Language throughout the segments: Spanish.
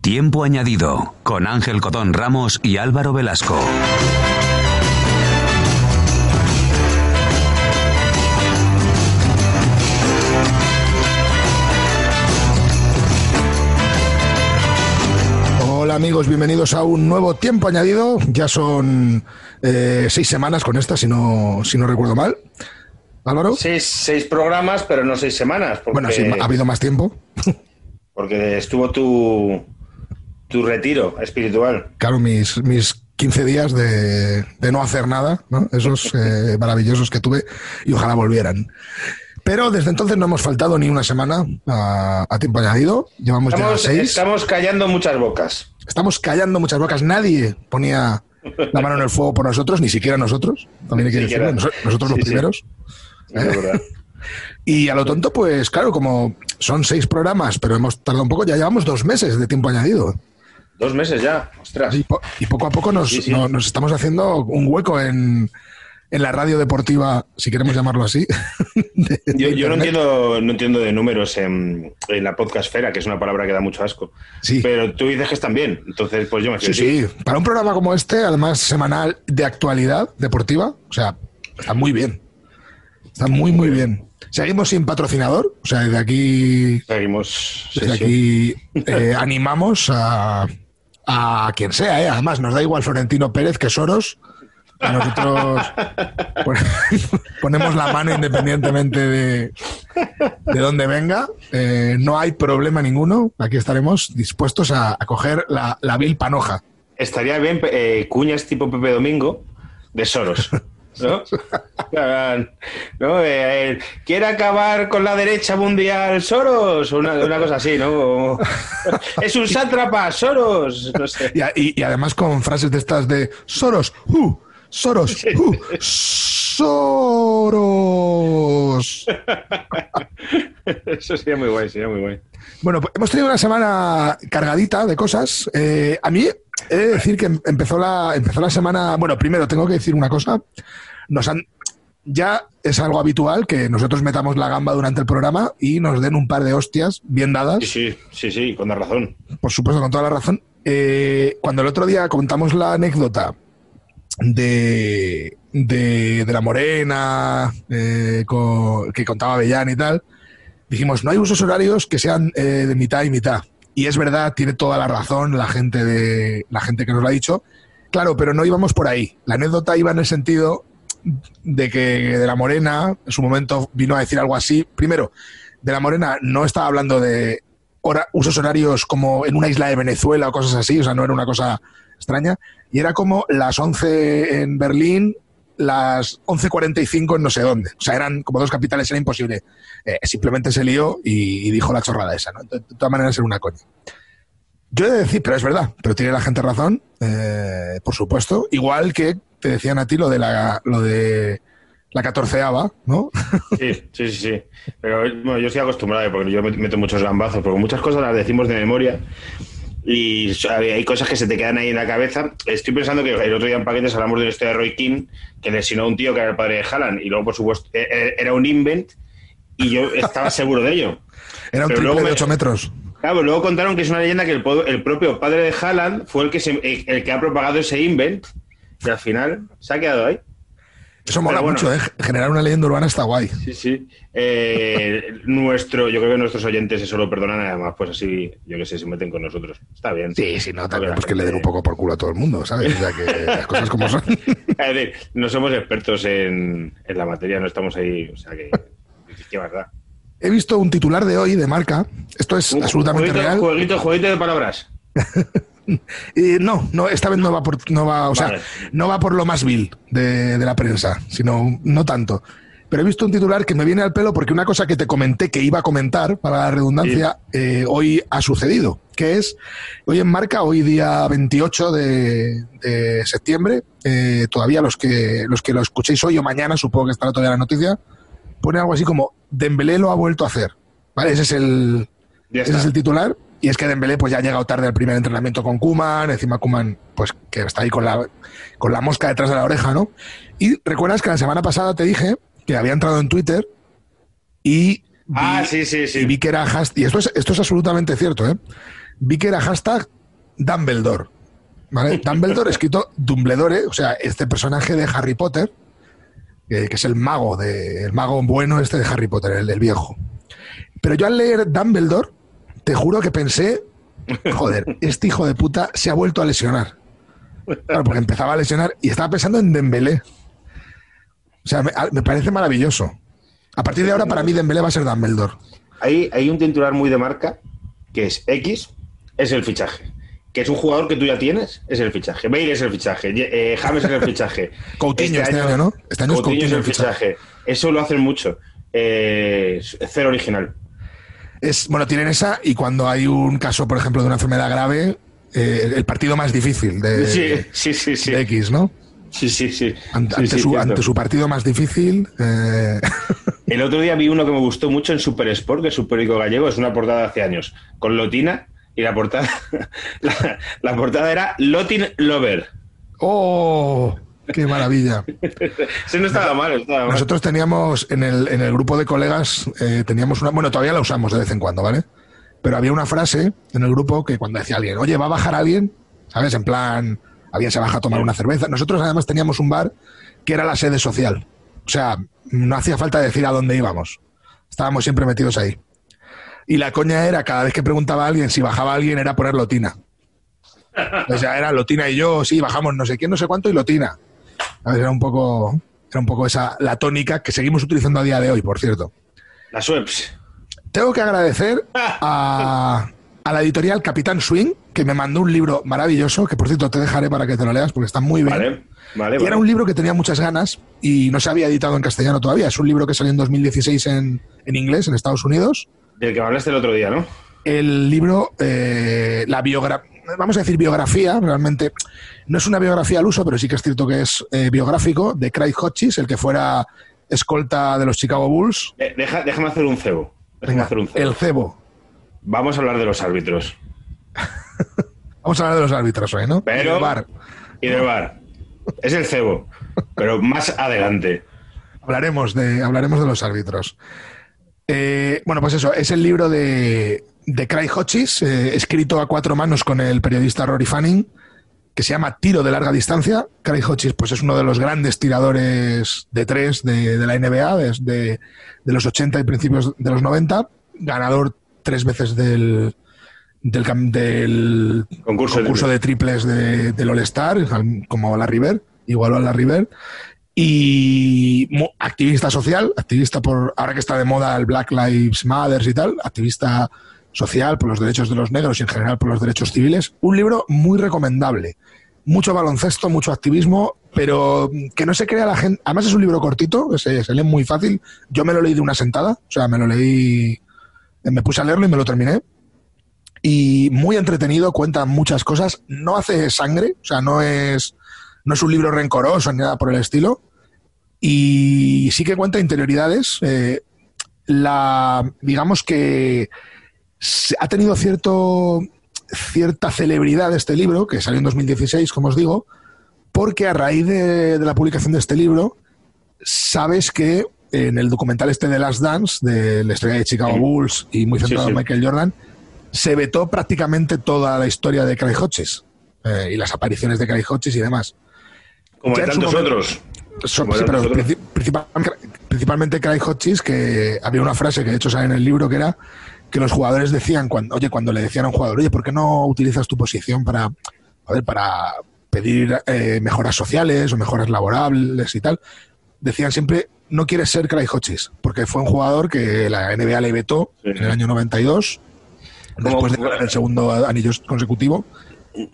Tiempo añadido con Ángel Codón Ramos y Álvaro Velasco. Hola amigos, bienvenidos a un nuevo tiempo añadido. Ya son eh, seis semanas con esta, si no, si no recuerdo mal. Álvaro. Seis, seis programas, pero no seis semanas. Porque, Bueno, sí, ha habido más tiempo. porque estuvo tu, tu retiro espiritual. Claro, mis, mis 15 días de, de no hacer nada, ¿no? esos eh, maravillosos que tuve, y ojalá volvieran. Pero desde entonces no hemos faltado ni una semana a, a tiempo añadido. Llevamos Estamos, ya seis. estamos callando muchas bocas. Estamos callando muchas bocas. Nadie ponía la mano en el fuego por nosotros, ni siquiera nosotros. También hay que decirlo. Nos- Nosotros Sí, los sí. primeros. Es verdad. Y a lo tonto, pues claro, como son seis programas, pero hemos tardado un poco, ya llevamos dos meses de tiempo añadido. Dos meses ya. Ostras. Y, po- y poco a poco nos, Sí, sí. no- nos estamos haciendo un hueco en, en la radio deportiva, si queremos llamarlo así. de- de Yo, yo no entiendo, no entiendo de números en, en la podcastfera, que es una palabra que da mucho asco. Sí. Pero tú dices que están bien. Entonces, pues yo me Sí, fío. sí. Para un programa como este, además semanal de actualidad deportiva, o sea, está muy bien. Está muy, muy bien. Seguimos sin patrocinador, o sea, desde aquí, Seguimos. sí, desde sí. aquí eh, animamos a, a quien sea, ¿eh? Además, nos da igual Florentino Pérez que Soros. Nosotros pon- ponemos la mano independientemente de, de dónde venga. Eh, no hay problema ninguno. Aquí estaremos dispuestos a, a coger la, la vil panoja. Estaría bien eh, cuñas tipo Pepe Domingo de Soros. ¿No? ¿No? Eh, eh, ¿Quiere acabar con la derecha mundial Soros? Una, una cosa así, ¿no? Como, es un sátrapa, Soros. No sé. Y, a- y- y además con frases de estas de Soros, uh, Soros, uh, Soros. Eso sería muy guay, sería muy guay. Bueno, pues hemos tenido una semana cargadita de cosas. Eh, a mí he de decir que em- empezó la, empezó la semana. Bueno, primero tengo que decir una cosa. Nos han. Ya es algo habitual que nosotros metamos la gamba durante el programa y nos den un par de hostias bien dadas. Sí, sí, sí, sí, con la razón. por supuesto, con toda la razón. Eh, cuando el otro día contamos la anécdota de, de, de la morena eh, que contaba Bellán y tal, dijimos, no hay usos horarios que sean eh, de mitad y mitad. Y es verdad, tiene toda la razón la gente, de, la gente que nos lo ha dicho. Claro, pero no íbamos por ahí. La anécdota iba en el sentido de que de la Morena en su momento vino a decir algo así. Primero, de la Morena no estaba hablando de hora- usos horarios como en una isla de Venezuela o cosas así, o sea, no era una cosa extraña. Y era como las 11 en Berlín, las 11.45 en no sé dónde. O sea, eran como dos capitales, era imposible. Eh, simplemente se lió y, dijo la chorrada esa, ¿no? De, todas maneras era una coña. Yo he de decir, pero es verdad, pero tiene la gente razón, eh, por supuesto. Igual que te decían a ti lo de la, lo de la catorceava, ¿no? Sí, sí, sí. Pero bueno, yo estoy acostumbrado porque yo me- meto muchos gambazos, porque muchas cosas las decimos de memoria y hay cosas que se te quedan ahí en la cabeza. Estoy pensando que el otro día en Paquetes hablamos de la historia de Roy King, que lesionó a un tío que era el padre de Haaland y luego, por supuesto, eh, eh, era un invent y yo estaba seguro de ello. Era un triple de me- 8 metros. Claro, luego contaron que es una leyenda que el, el propio padre de Haaland fue el que, se- el, el que ha propagado ese invent y al final se ha quedado ahí. Eso mola bueno. mucho, ¿eh? Generar una leyenda urbana está guay. Sí, sí. Eh, nuestro, yo creo que nuestros oyentes eso lo perdonan, además, pues así, yo que sé, se meten con nosotros. Está bien. Sí, sí, no, también pues que le den un poco por culo a todo el mundo, ¿sabes? O sea, que las cosas como son. Es decir, no somos expertos en, en la materia, no estamos ahí, o sea que. que verdad. He visto un titular de hoy de marca. Esto es Un absolutamente jueguito, real. Jueguito, jueguito de palabras. Y no, no, esta vez no va por, no va, o sea, no va por lo más vil de, de la prensa, sino no tanto. Pero he visto un titular que me viene al pelo porque una cosa que te comenté que iba a comentar, para la redundancia, eh, hoy ha sucedido, que es, hoy en marca, hoy día 28 de, de septiembre, eh, todavía los que, los que lo escuchéis hoy o mañana, supongo que estará todavía la noticia, pone algo así como, Dembélé lo ha vuelto a hacer. ¿Vale? Ese es el, ese es el titular. Y es que Dembélé pues ya ha llegado tarde al primer entrenamiento con Kuman, encima Kuman pues que está ahí con la, con la mosca detrás de la oreja, ¿no? Y recuerdas que la semana pasada te dije que había entrado en Twitter y vi, Ah, sí, sí, sí. y vi que era hashtag, y esto es, esto es absolutamente cierto, ¿eh? vi que era hashtag Dumbledore. ¿Vale? Dumbledore escrito Dumbledore, o sea, este personaje de Harry Potter, que, que es el mago, de, el mago bueno este de Harry Potter, el, el viejo. Pero yo al leer Dumbledore, te juro que pensé, joder, este hijo de puta se ha vuelto a lesionar. Claro, porque empezaba a lesionar y estaba pensando en Dembélé. O sea, me, me parece maravilloso. A partir de ahora, para mí, Dembélé va a ser Dumbledore. Hay, hay un titular muy de marca que es X, es el fichaje. Que es un jugador que tú ya tienes, es el fichaje. Bale es el fichaje. eh, James es el fichaje. Coutinho este, año, ¿no? Este año es Coutinho es Coutinho el fichaje. Eso lo hacen mucho. Eh, es cero original. Es, bueno, tienen esa y cuando hay un caso, por ejemplo, de una enfermedad grave, eh, el partido más difícil de, Sí, sí, sí, sí. de X, ¿no? Sí, sí, sí. Ante, su, cierto. ante su partido más difícil. eh, El otro día vi uno que me gustó mucho en Super Sport, que es un periódico gallego, es una portada de hace años, con Lotina, y la portada, la, la portada era Lotin Lover. ¡Oh! ¡Qué maravilla! Ese no estaba mal, estaba mal. Nosotros teníamos en el, en el grupo de colegas, eh, teníamos una. Bueno, todavía la usamos de vez en cuando, ¿vale? Pero había una frase en el grupo que cuando decía alguien, oye, ¿va a bajar alguien? ¿Sabes? En plan, alguien se baja a tomar una cerveza. Nosotros además teníamos un bar que era la sede social. O sea, no hacía falta decir a dónde íbamos. Estábamos siempre metidos ahí. Y la coña era, cada vez que preguntaba a alguien si bajaba alguien, era poner Lotina. O sea, era Lotina y yo, sí, bajamos no sé quién, no sé cuánto y Lotina. Era un poco, era un poco esa la tónica que seguimos utilizando a día de hoy, por cierto. Las webs. Tengo que agradecer a, a la editorial Capitán Swing, que me mandó un libro maravilloso, que por cierto te dejaré para que te lo leas porque está muy bien. Vale, vale. Y vale. era un libro que tenía muchas ganas y no se había editado en castellano todavía. Es un libro que salió en 2016 en, en inglés, en Estados Unidos. Del que me hablaste el otro día, ¿no? El libro, eh, la biografía, vamos a decir biografía, realmente no es una biografía al uso, pero sí que es cierto que es eh, biográfico, de Craig Hodges, el que fuera escolta de los Chicago Bulls. Eh, deja- déjame hacer un cebo. Déjame Venga, hacer un cebo. el cebo. Vamos a hablar de los árbitros. Vamos a hablar de los árbitros hoy, ¿no? Pero- El VAR. Y del bar. Es el cebo. Pero más adelante. Hablaremos de, hablaremos de los árbitros. Eh, bueno, pues eso, es el libro de, de Craig Hodges, eh, escrito a cuatro manos con el periodista Rory Fanning, que se llama Tiro de larga distancia. Craig Hodges pues, es uno de los grandes tiradores de tres de, de la NBA desde de los 80 y principios de los 90, ganador tres veces del, del, del Concurso de concurso de triples de- del All-Star, al- como la River, igual a la River. Y activista social, activista por, ahora que está de moda el Black Lives Matter y tal, activista social por los derechos de los negros y en general por los derechos civiles. Un libro muy recomendable. Mucho baloncesto, mucho activismo, pero que no se crea la gente. Además es un libro cortito, se, se lee muy fácil. Yo me lo leí de una sentada, o sea, me lo leí, me puse a leerlo y me lo terminé y muy entretenido, cuenta muchas cosas, no hace sangre, o sea, no es, no es un libro rencoroso ni nada por el estilo, y sí que cuenta interioridades. eh, la, digamos que ha tenido cierto, cierta celebridad este libro, que salió en 2016, como os digo, porque a raíz de, de la publicación de este libro, sabes que en el documental este de Last Dance, de la historia de Chicago. Bulls y muy centrado sí. en Michael Jordan, se vetó prácticamente toda la historia de Craig Hodges eh, y las apariciones de Craig Hodges y demás. Como Ya de tantos momento- otros. Son- sí, pero principal- principalmente Craig Hodges, que había una frase que de hecho sale en el libro que era que los jugadores decían, cuando, oye, cuando le decían a un jugador, oye, ¿por qué no utilizas tu posición para, joder, para pedir eh, mejoras sociales o mejoras laborables y tal? Decían siempre, no quieres ser Craig Hodges, porque fue un jugador que la NBA le vetó Sí. en el año 92, después de ganar el segundo anillo consecutivo.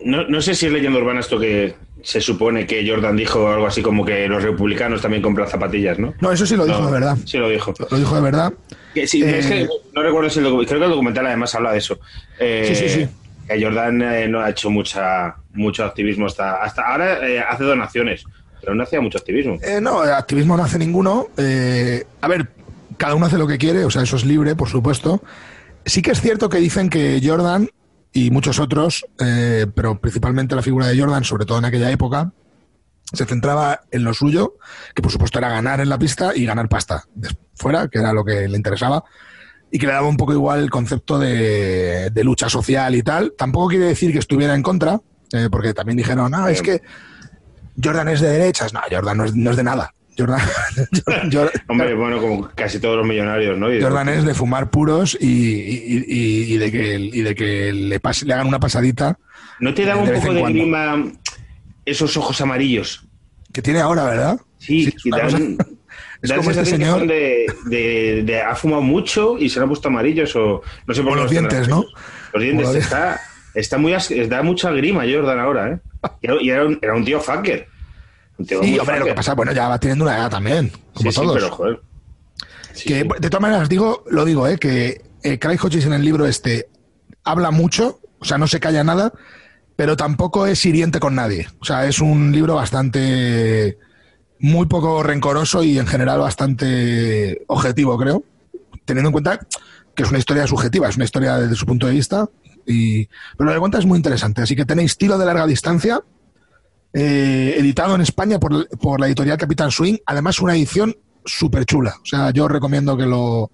No, no sé si es leyenda urbana esto que se supone que Jordan dijo algo así como que los republicanos también compran zapatillas, ¿no? No, eso sí lo dijo No, de verdad. Sí lo dijo. Lo dijo de verdad. Que sí, Eh, es que no recuerdo si el docu- creo que el documental además habla de eso. Eh, Sí, sí, sí. Que Jordan eh, no ha hecho mucha mucho activismo hasta hasta ahora eh, hace donaciones, pero no hacía mucho activismo. Eh, no, eh, activismo no hace ninguno. Eh, a ver, cada uno hace lo que quiere, o sea, eso es libre, por supuesto. Sí que es cierto que dicen que Jordan y muchos otros, eh, pero principalmente la figura de Jordan, sobre todo en aquella época, se centraba en lo suyo, que por supuesto era ganar en la pista y ganar pasta. Des- Fuera, que era lo que le interesaba. y que le daba un poco igual el concepto de, de lucha social y tal. Tampoco quiere decir que estuviera en contra, eh, porque también dijeron, no, es que Jordan es de derechas. No, Jordan no es, no es de nada. Jordan, Jordan- Hombre, bueno, como casi todos los millonarios, ¿no? Y- Jordan es de fumar puros y, y- y- y de que, y de que le, pase- le hagan una pasadita ¿No te de un poco de grima esos ojos amarillos? que tiene ahora, ¿verdad? Sí, es y una dan, es como este señor de, de- de- ha fumado mucho y se le han puesto amarillos o no sé por qué los dientes, ¿no? Los dientes está, está muy da mucha grima Jordan ahora, ¿eh? Era, y era un, era un tío fucker. Sí, hombre, lo que pasa, bueno, ya va teniendo una edad también, como sí, sí, todos. pero joder. Sí, que de todas maneras digo, lo digo, eh, que eh, Craig Hodges en el libro este habla mucho, o sea, no se calla nada, pero tampoco es hiriente con nadie. O sea, es un libro bastante muy poco rencoroso y en general bastante objetivo, creo, teniendo en cuenta que es una historia subjetiva, es una historia desde su punto de vista. Y, pero lo que cuenta es muy interesante. Así que tenéis Tiro de larga distancia, eh, editado en España por, por la editorial Capitán Swing. Además, una edición súper chula. O sea, yo os recomiendo que lo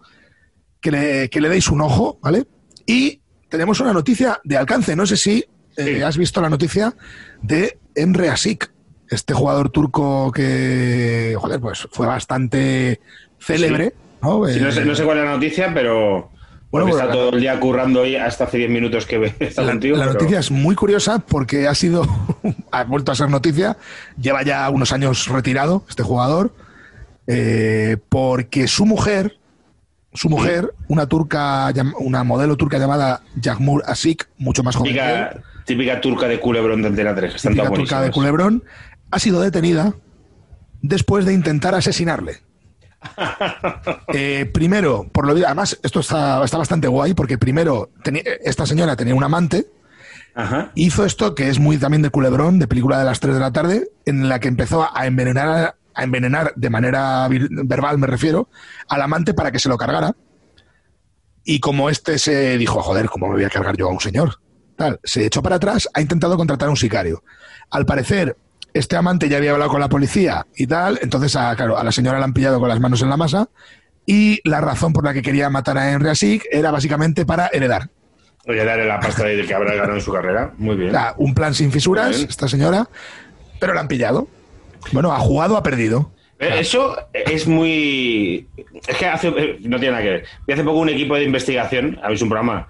que le, que le deis un ojo, ¿vale? Y tenemos una noticia de alcance. No sé si eh, Sí. has visto la noticia de Emre Asik, este jugador turco que, joder, pues fue bastante célebre. ¿no? Sí, no, sé, Eh, no sé cuál es la noticia, pero Bueno, pues está todo el día currando hoy hasta hace 10 minutos que está la, contigo. la pero- noticia es muy curiosa porque ha sido, ha vuelto a ser noticia, lleva ya unos años retirado este jugador, eh, porque su mujer, su mujer, una turca, una modelo turca llamada Yagmur Asik, mucho más joven que él, típica, turca de culebrón de Antena 3, que están típica turca de. Culebrón, ha sido detenida después de intentar asesinarle. Eh, primero, por lo además, esto está, está bastante guay porque primero tenía- esta señora tenía un amante, Ajá. hizo esto que es muy también de culebrón, de película de las 3 de la tarde, en la que empezó a envenenar, a envenenar de manera verbal, me refiero, al amante para que se lo cargara. Y como este se dijo, joder, ¿cómo me voy a cargar yo a un señor? Tal, se echó para atrás, ha intentado contratar a un sicario. Al parecer, este amante ya había hablado con la policía y tal, entonces a, claro, a la señora la han pillado con las manos en la masa y la razón por la que quería matar a Henry Asik era básicamente para heredar. Oye, darle la pasta de que habrá ganado en su carrera. Muy bien. O sea, un plan sin fisuras, esta señora, pero la han pillado. Bueno, ha jugado, ha perdido. Eh, Eso es muy. Es que hace. eh, No tiene nada que ver. Y hace poco un equipo de investigación, habéis un programa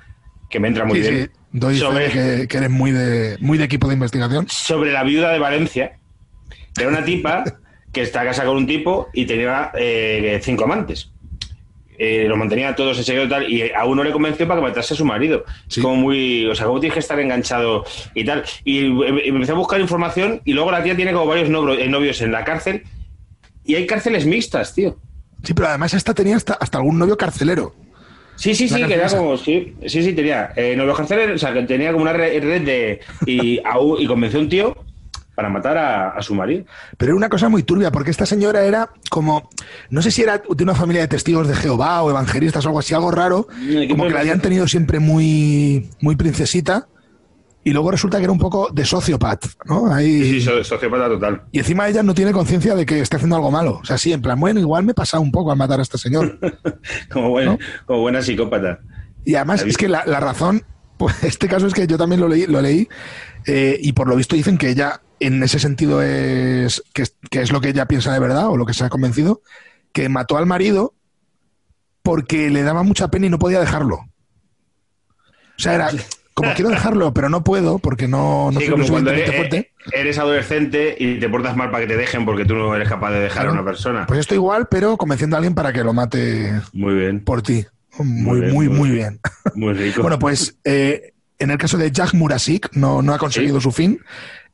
que me entra muy Sí, bien. sí, doy fe sobre, que, que eres muy de, muy de equipo de investigación. sobre la viuda de Valencia. Era una tipa que está casada con un tipo y tenía eh, cinco amantes. Eh, los mantenía todos en secreto y tal, y a uno le convenció para que matase a su marido. Sí. Como muy. O sea, ¿cómo tienes que estar enganchado y tal? Y eh, empecé a buscar información y luego la tía tiene como varios eh, novios en la cárcel y hay cárceles mixtas, tío. Sí, pero además esta tenía hasta, hasta algún novio carcelero. Sí, sí, sí, que era como, sí, sí, sí, tenía eh, novios carceleros, o sea, que tenía como una red de. Y, a un- y convenció a un tío para matar a, a su marido. Pero era una cosa muy turbia, porque esta señora era como, no sé si era de una familia de testigos de Jehová o evangelistas o algo así, algo raro, ¿qué como que la habían tenido siempre muy, muy princesita, y luego resulta que era un poco de sociopat, ¿no? Ahí, Sí, sí, so- sociópata total. Y encima ella no tiene conciencia de que está haciendo algo malo. O sea, sí, en plan, bueno, igual me he pasado un poco al matar a este señor. Como, buen- ¿No? como buena psicópata. Y además es que la, la razón, pues este caso es que yo también lo leí, lo leí eh, y por lo visto dicen que ella en ese sentido es que, es que es lo que ella piensa de verdad o lo que se ha convencido, que mató al marido porque le daba mucha pena y no podía dejarlo. O sea, era como quiero dejarlo, pero no puedo porque no, no sí, soy como cuando eres, fuerte. eres adolescente y te portas mal para que te dejen porque tú no eres capaz de dejar a una persona. Pues esto igual, pero convenciendo a alguien para que lo mate Muy bien, por ti. Muy, Muy bien, muy, muy bien. muy rico. Bueno, pues eh, en el caso de Jack Murasik no, no ha conseguido su fin.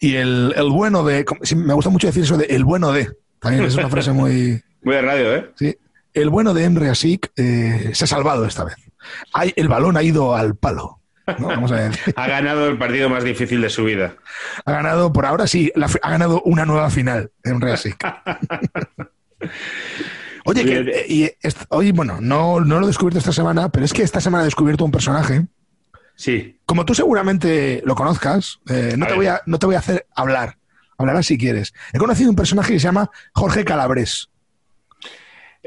Y el, el bueno de. sí, me gusta mucho decir eso de el bueno de. También es una frase muy. Muy de radio, ¿eh? Sí. El bueno de Emre Asik eh, se ha salvado esta vez. Hay, el balón ha ido al palo. ¿No? Vamos a decir. Ha ganado el partido más difícil de su vida. Ha ganado, por ahora sí, la ha ganado una nueva final Emre Asik. Oye, que, Bien. eh, y hoy, bueno, no, no lo he descubierto esta semana, pero es que esta semana he descubierto un personaje Sí. como tú seguramente lo conozcas, eh, no, A te ver. voy a, no te voy a hacer hablar. Hablarás si quieres. He conocido un personaje que se llama Jorge Calabres.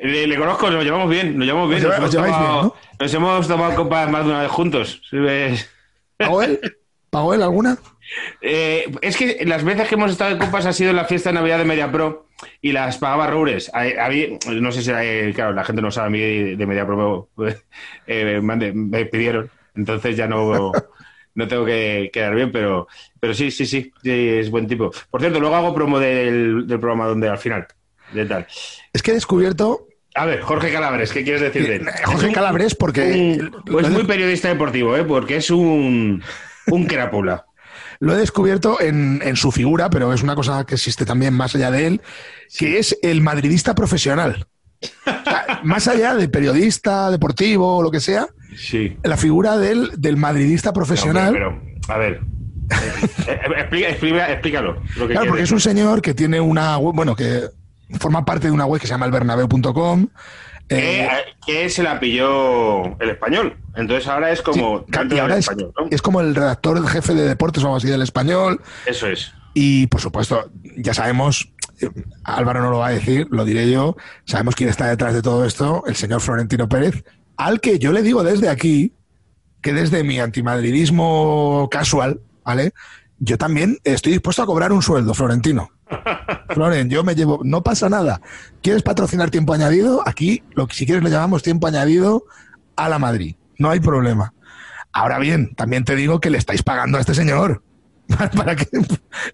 Le, le conozco, nos llevamos bien, nos llevamos bien. Os Nos, lleva- hemos os lleváis tomado, bien, ¿no? nos hemos tomado copas más de una vez juntos. ¿Pagó él? ¿Pagó él alguna? Eh, es que las veces que hemos estado en copas ha sido en la fiesta de Navidad de MediaPro y las pagaba Roures. A- a mí- no sé si, eh, claro, la gente no sabe a mí de MediaPro, eh, me, pidieron, entonces ya no, no tengo que quedar bien, pero, pero sí, sí, sí, sí, es buen tipo. Por cierto, luego hago promo del, del programa donde al final, de tal. Es que he descubierto A ver, Jorge Calabres, ¿qué quieres decir de él? Jorge Es un- Calabres porque un- pues muy periodista deportivo, ¿eh? porque es un, un crápula. lo he descubierto en, en su figura, pero es una cosa que existe también más allá de él, que es el madridista profesional. O sea, más allá de periodista, deportivo o lo que sea, Sí. la figura del, del madridista profesional. Pero, pero, a ver. Eh, eh, explica- explica- explícalo. Lo que Claro, porque es un señor que tiene una bueno, que forma parte de una web que se llama elbernabeu.com. que, eh, que se la pilló el español. Entonces ahora es como. sí, ahora es, español, ¿no? es como el redactor el jefe de deportes o algo así del español. Eso es. Y por supuesto, ya sabemos, eh, Álvaro no lo va a decir, lo diré yo, sabemos quién está detrás de todo esto, el señor Florentino Pérez, al que yo le digo desde aquí que desde mi antimadridismo casual, ¿vale? Yo también estoy dispuesto a cobrar un sueldo, Florentino. Floren, yo me llevo, no pasa nada. ¿Quieres patrocinar tiempo añadido? Aquí, lo que si quieres le llamamos tiempo añadido a la Madrid. No hay problema. Ahora bien, también te digo que le estáis pagando a este señor. ¿Para qué le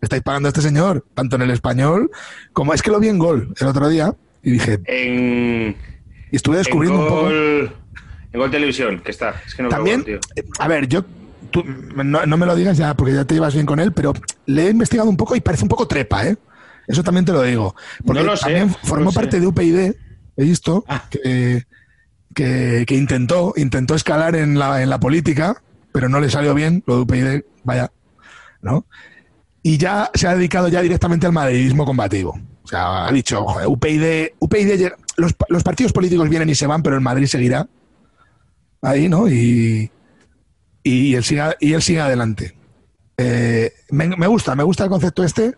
estáis pagando a este señor? Tanto en el español como es que lo vi en gol el otro día y dije, En, y estuve descubriendo en un poco. gol, en Gol Televisión, que está. Es que no También, gol, tío. eh, a ver, yo, tú, no, no me lo digas ya porque ya te llevas bien con él, pero le he investigado un poco y parece un poco trepa, ¿eh? Eso también te lo digo. Porque No lo sé, también no formó sé. parte de UPyD, he visto, Ah. que, que, que intentó, intentó escalar en la, en la política, pero no le salió bien, lo de UPyD, vaya, ¿no? Y ya se ha dedicado ya directamente al madridismo combativo. O sea, ha dicho, joder, UPyD, UPyD los, los partidos políticos vienen y se van, pero el Madrid seguirá ahí, ¿no? Y, y él siga, y él sigue adelante. Eh, me, me gusta, me gusta el concepto este,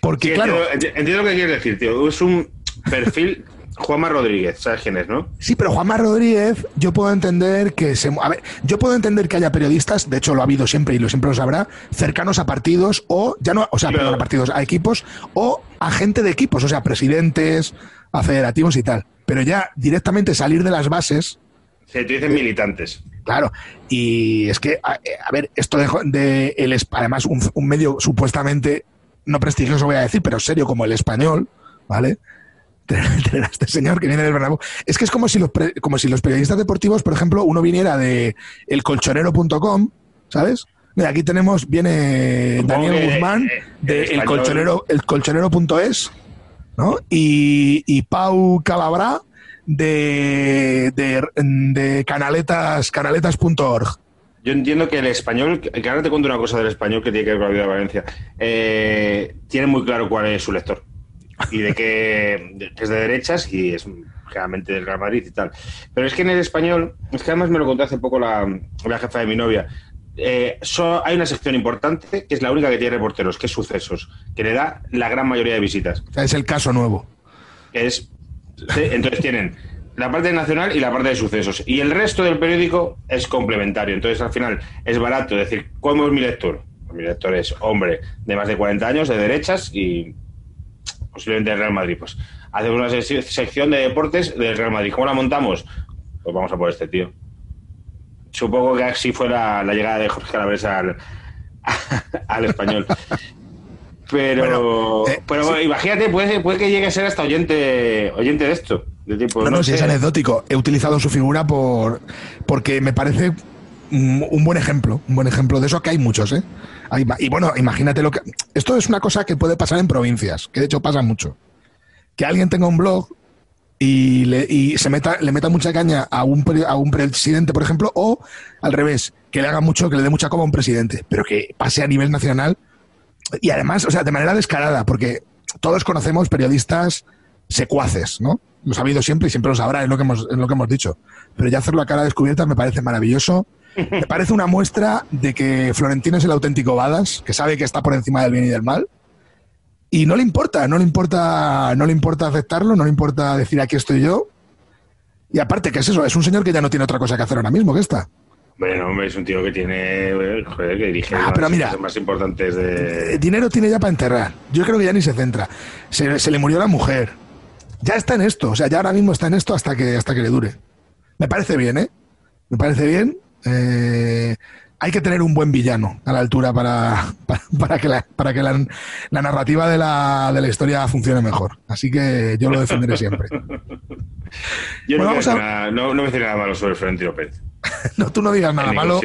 porque Sí, claro, entiendo, entiendo lo que quieres decir, tío. Es un perfil Juanma Rodríguez, ¿sabes quién es, no? sí, pero Juanma Rodríguez, yo puedo entender que se, a ver, yo puedo entender que haya periodistas, de hecho lo ha habido siempre y lo siempre lo sabrá, cercanos a partidos o ya no, o sea, Pero- perdón, a partidos, a equipos o a gente de equipos, o sea, presidentes, a federativos y tal. Pero ya directamente salir de las bases, Se te dicen militantes. Claro, y es que, a, eh, a ver, esto de, de el, además un, un medio supuestamente no prestigioso voy a decir, pero serio como el español, ¿vale? Tener a este señor que viene del Bernabéu. Es que es como si los pre- como si los periodistas deportivos, por ejemplo, uno viniera de elcolchonero.com, ¿sabes? Mira, aquí tenemos, viene Daniel que, Guzmán de el elcolchonero, elcolchonero.es, ¿no? Y, y Pau Calabra de, de, de canaletas, canaletas.org. Yo entiendo que el español, que ahora te cuento una cosa del español que tiene que ver con la vida de Valencia, eh, tiene muy claro cuál es su lector y de que, es de derechas y es generalmente del Real Madrid y tal. Pero es que en el español, es que además me lo contó hace poco la, la jefa de mi novia, eh, so- hay una sección importante que es la única que tiene reporteros, que es sucesos, que le da la gran mayoría de visitas. Es el caso nuevo. es entonces tienen la parte nacional y la parte de sucesos. Y el resto del periódico es complementario. Entonces al final es barato es decir ¿cómo es mi lector? Pues mi lector es hombre de más de 40 años de derechas y posiblemente del Real Madrid. Pues hacemos una sec- sección de deportes del Real Madrid. ¿cómo la montamos? pues vamos a por este tío. Supongo que así fue la, la llegada de Jorge Calabres al, al español pero, Bueno, eh, pero imagínate, puede, puede que llegue a ser hasta oyente, oyente de esto. De tipo, No, no, si sé. es anecdótico. He utilizado su figura por porque me parece un buen ejemplo, un buen ejemplo de eso que hay muchos, ¿eh? Hay y bueno, imagínate lo que esto es una cosa que puede pasar en provincias, que de hecho pasa mucho. Que alguien tenga un blog y, le, y se meta, le meta mucha caña a un, a un presidente, por ejemplo, o al revés, que le haga mucho, que le dé mucha coma a un presidente, pero que pase a nivel nacional y además, o sea, de manera descarada, porque todos conocemos periodistas secuaces, ¿no? Los ha habido siempre y siempre los habrá, es lo que hemos, es lo que hemos dicho. Pero ya hacerlo a cara descubierta me parece maravilloso. Me parece una muestra de que Florentino es el auténtico Badas, que sabe que está por encima del bien y del mal. Y no le importa, no le importa, no le importa aceptarlo, no le importa decir aquí estoy yo. Y aparte, ¿qué es eso? Es un señor que ya no tiene otra cosa que hacer ahora mismo que esta. Bueno, hombre, es un tío que tiene. eh, Joder, que dirige Ah, las pero mira. más importantes Eh, de. dinero tiene ya para enterrar. Yo creo que ya ni se centra. Se, se le murió la mujer. Ya está en esto. O sea, ya ahora mismo está en esto hasta que, hasta que le dure. Me parece bien, ¿eh? Me parece bien. Eh, hay que tener un buen villano a la altura para, para, para que, la, para que la, la narrativa de la, de la historia funcione mejor. Así que yo lo defenderé siempre. Yo Bueno, no, vamos a nada, no, no me decir nada malo sobre Florentino Pérez. No, tú no digas nada malo.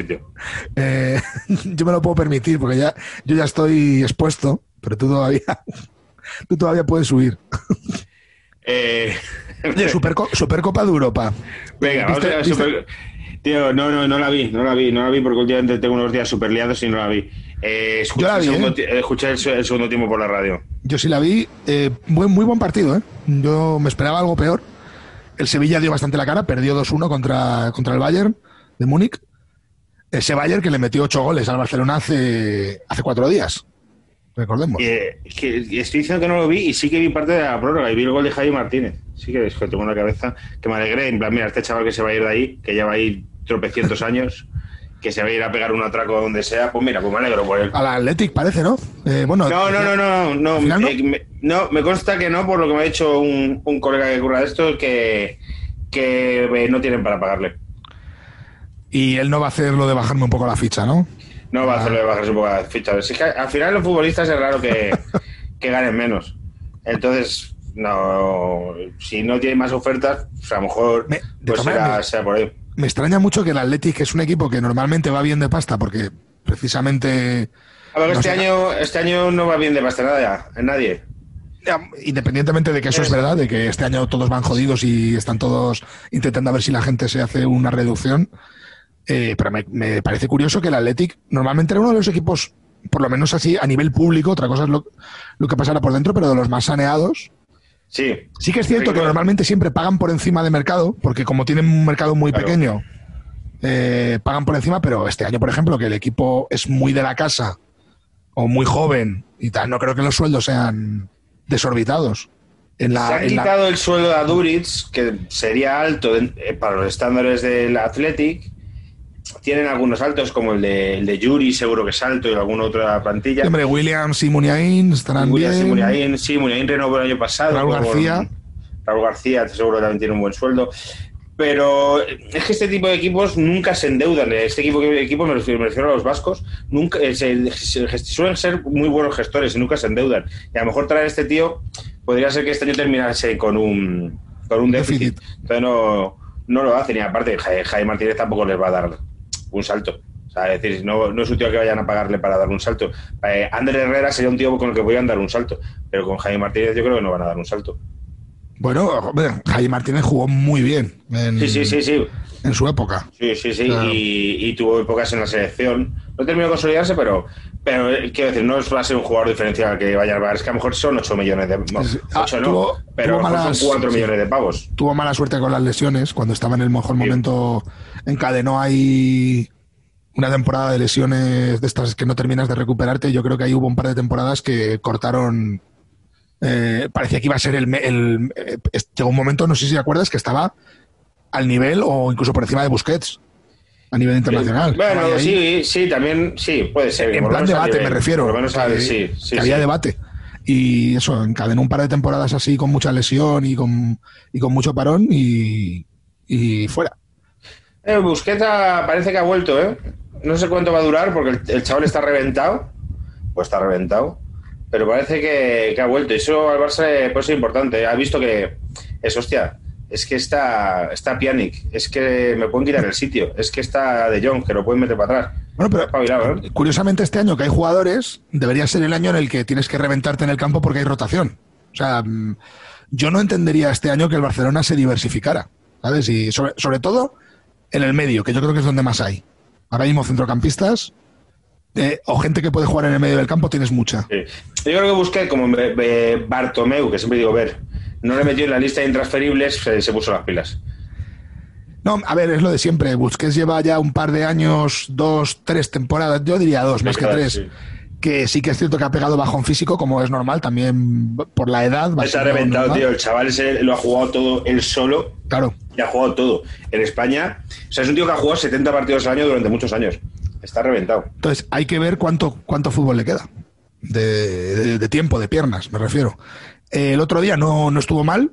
Eh, yo me lo puedo permitir porque ya yo ya estoy expuesto, pero tú todavía tú todavía puedes subir. Eh, Oye, Superco- Supercopa de Europa. Venga, vamos a ¿Viste- ver viste- Super- Tío, no, no, no la vi, no la vi, no la vi porque últimamente tengo unos días super liados y no la vi. Eh, escuché, Yo la vi, el, segundo, ¿eh? escuché el, se- el segundo tiempo por la radio. Yo sí la vi. eh, buen, muy buen partido, ¿eh? Yo me esperaba algo peor. El Sevilla dio bastante la cara, perdió 2-1 contra, contra el Bayern de Múnich. Ese Bayern que le metió 8 goles al Barcelona hace, hace cuatro días. Recordemos. Eh, que estoy diciendo que no lo vi y sí que vi parte de la prórroga y vi el gol de Javi Martínez. Sí que es que tengo en la cabeza que me alegré. En plan, mira, este chaval que se va a ir de ahí, que lleva ahí tropecientos años, que se va a ir a pegar un atraco donde sea, pues mira, pues me alegro por él. Al Athletic parece, ¿no? Eh, bueno, No, no, no, no, no, ¿Al final no? eh, me, no, me consta que no, por lo que me ha dicho un, un colega que curra de esto, que, que eh, no tienen para pagarle. Y él no va a hacer lo de bajarme un poco la ficha, ¿no? No va a Ah. hacerlo de bajarse un poco la ficha. Si es que al final los futbolistas es raro que, que ganen menos. Entonces, no, si no tienen más ofertas, pues a lo mejor Me- pues será por ahí. Me extraña mucho que el Athletic, que es un equipo que normalmente va bien de pasta, porque precisamente, A ver, No este, sé. año, este año no va bien de pasta nada, en nadie. independientemente de que eso es verdad, de que este año todos van jodidos y están todos intentando a ver si la gente se hace una reducción, eh, pero me, me parece curioso que el Athletic normalmente era uno de los equipos, por lo menos así, a nivel público, otra cosa es lo, lo que pasará por dentro, pero de los más saneados. Sí, Sí que es cierto que normalmente siempre pagan por encima de mercado, porque como tienen un mercado muy Claro. pequeño, eh, pagan por encima, pero este año, por ejemplo, que el equipo es muy de la casa o muy joven y tal, no creo que los sueldos sean desorbitados. En la, se ha en la- quitado el sueldo de Aduriz, que sería alto eh, para los estándares del Athletic. Tienen algunos altos, como el de, el de Yuri, seguro que es alto, y alguna otra plantilla. Hombre, Williams y Muniain estarán Williams y bien. Muniain, sí, Muniain renovó el año pasado. Raúl García. Raúl García, seguro que también tiene un buen sueldo. Pero es que este tipo de equipos nunca se endeudan. Este equipo, equipo me, refiero, me refiero a los vascos, nunca eh, se- suelen ser muy buenos gestores y nunca se endeudan. Y a lo mejor traer a este tío podría ser que este año terminase con un, con un déficit. Déficit. Entonces no, no lo hacen. Y aparte, Ja- Jaime Martínez tampoco les va a dar un salto. O sea, es decir, no, no es un tío que vayan a pagarle para dar un salto. Eh, Ander Herrera sería un tío con el que podrían dar un salto. Pero con Jaime Martínez yo creo que no van a dar un salto. Bueno, Jaime Martínez jugó muy bien en, Sí, sí, sí, sí. En su época. Sí, sí, sí. Claro. Y, y tuvo épocas en la selección. No terminó de consolidarse, pero, pero eh, quiero decir, no va a ser un jugador diferencial que vaya a llevar. Es que a lo mejor son 8 millones de. Sí. Ah, 8 no, tuvo- pero tuvo malas- son 4 sí. millones de pavos. tuvo mala suerte con las lesiones. Cuando estaba en el mejor Sí. momento, encadenó ahí una temporada de lesiones de estas que no terminas de recuperarte. Yo creo que ahí hubo un par de temporadas que cortaron. eh, parecía que iba a ser el. me- el- eh, llegó un momento, no sé si te acuerdas, que estaba al nivel o incluso por encima de Busquets a nivel internacional. Bueno, ahí. sí, sí, también, sí, puede ser. En plan debate nivel- me refiero. Por lo menos a- que- sí, sí, que había debate. Y eso, encadenó un par de temporadas así con mucha lesión y con, y con mucho parón y, y fuera. Eh, Busquets ha- parece que ha vuelto, ¿eh? No sé cuánto va a durar porque el, el chaval está reventado. Pues está reventado. Pero parece que, que ha vuelto. Y eso al Barça puede ser importante. Ha visto que es hostia. Es que está, está Pjanic. Es que me pueden quitar el sitio. Es que está De Jong, que lo pueden meter para atrás. Bueno, pero Espabilado, ¿eh? curiosamente este año que hay jugadores, debería ser el año en el que tienes que reventarte en el campo porque hay rotación. O sea, mm, yo no entendería este año que el Barcelona se diversificara, ¿sabes? Y sobre, sobre todo en el medio, que yo creo que es donde más hay. Ahora mismo centrocampistas eh, o gente que puede jugar en el medio del campo tienes mucha. Sí. Yo creo que busqué como Bartomeu, que siempre digo ver. No le metió en la lista de intransferibles, se, se puso las pilas. No, a ver, es lo de siempre. Busquets lleva ya un par de años, dos, tres temporadas, yo diría dos, más que tres. sí. Que sí que es cierto que ha pegado bajón físico, como es normal, también por la edad. Se ha reventado, normal. tío. El chaval ese lo ha jugado todo él solo. Claro. Y ha jugado todo. En España, o sea, es un tío que ha jugado 70 partidos al año durante muchos años. Está reventado. Entonces, hay que ver cuánto, cuánto fútbol le queda. De, de- de tiempo, de piernas, me refiero. Eh, el otro día no, no estuvo mal.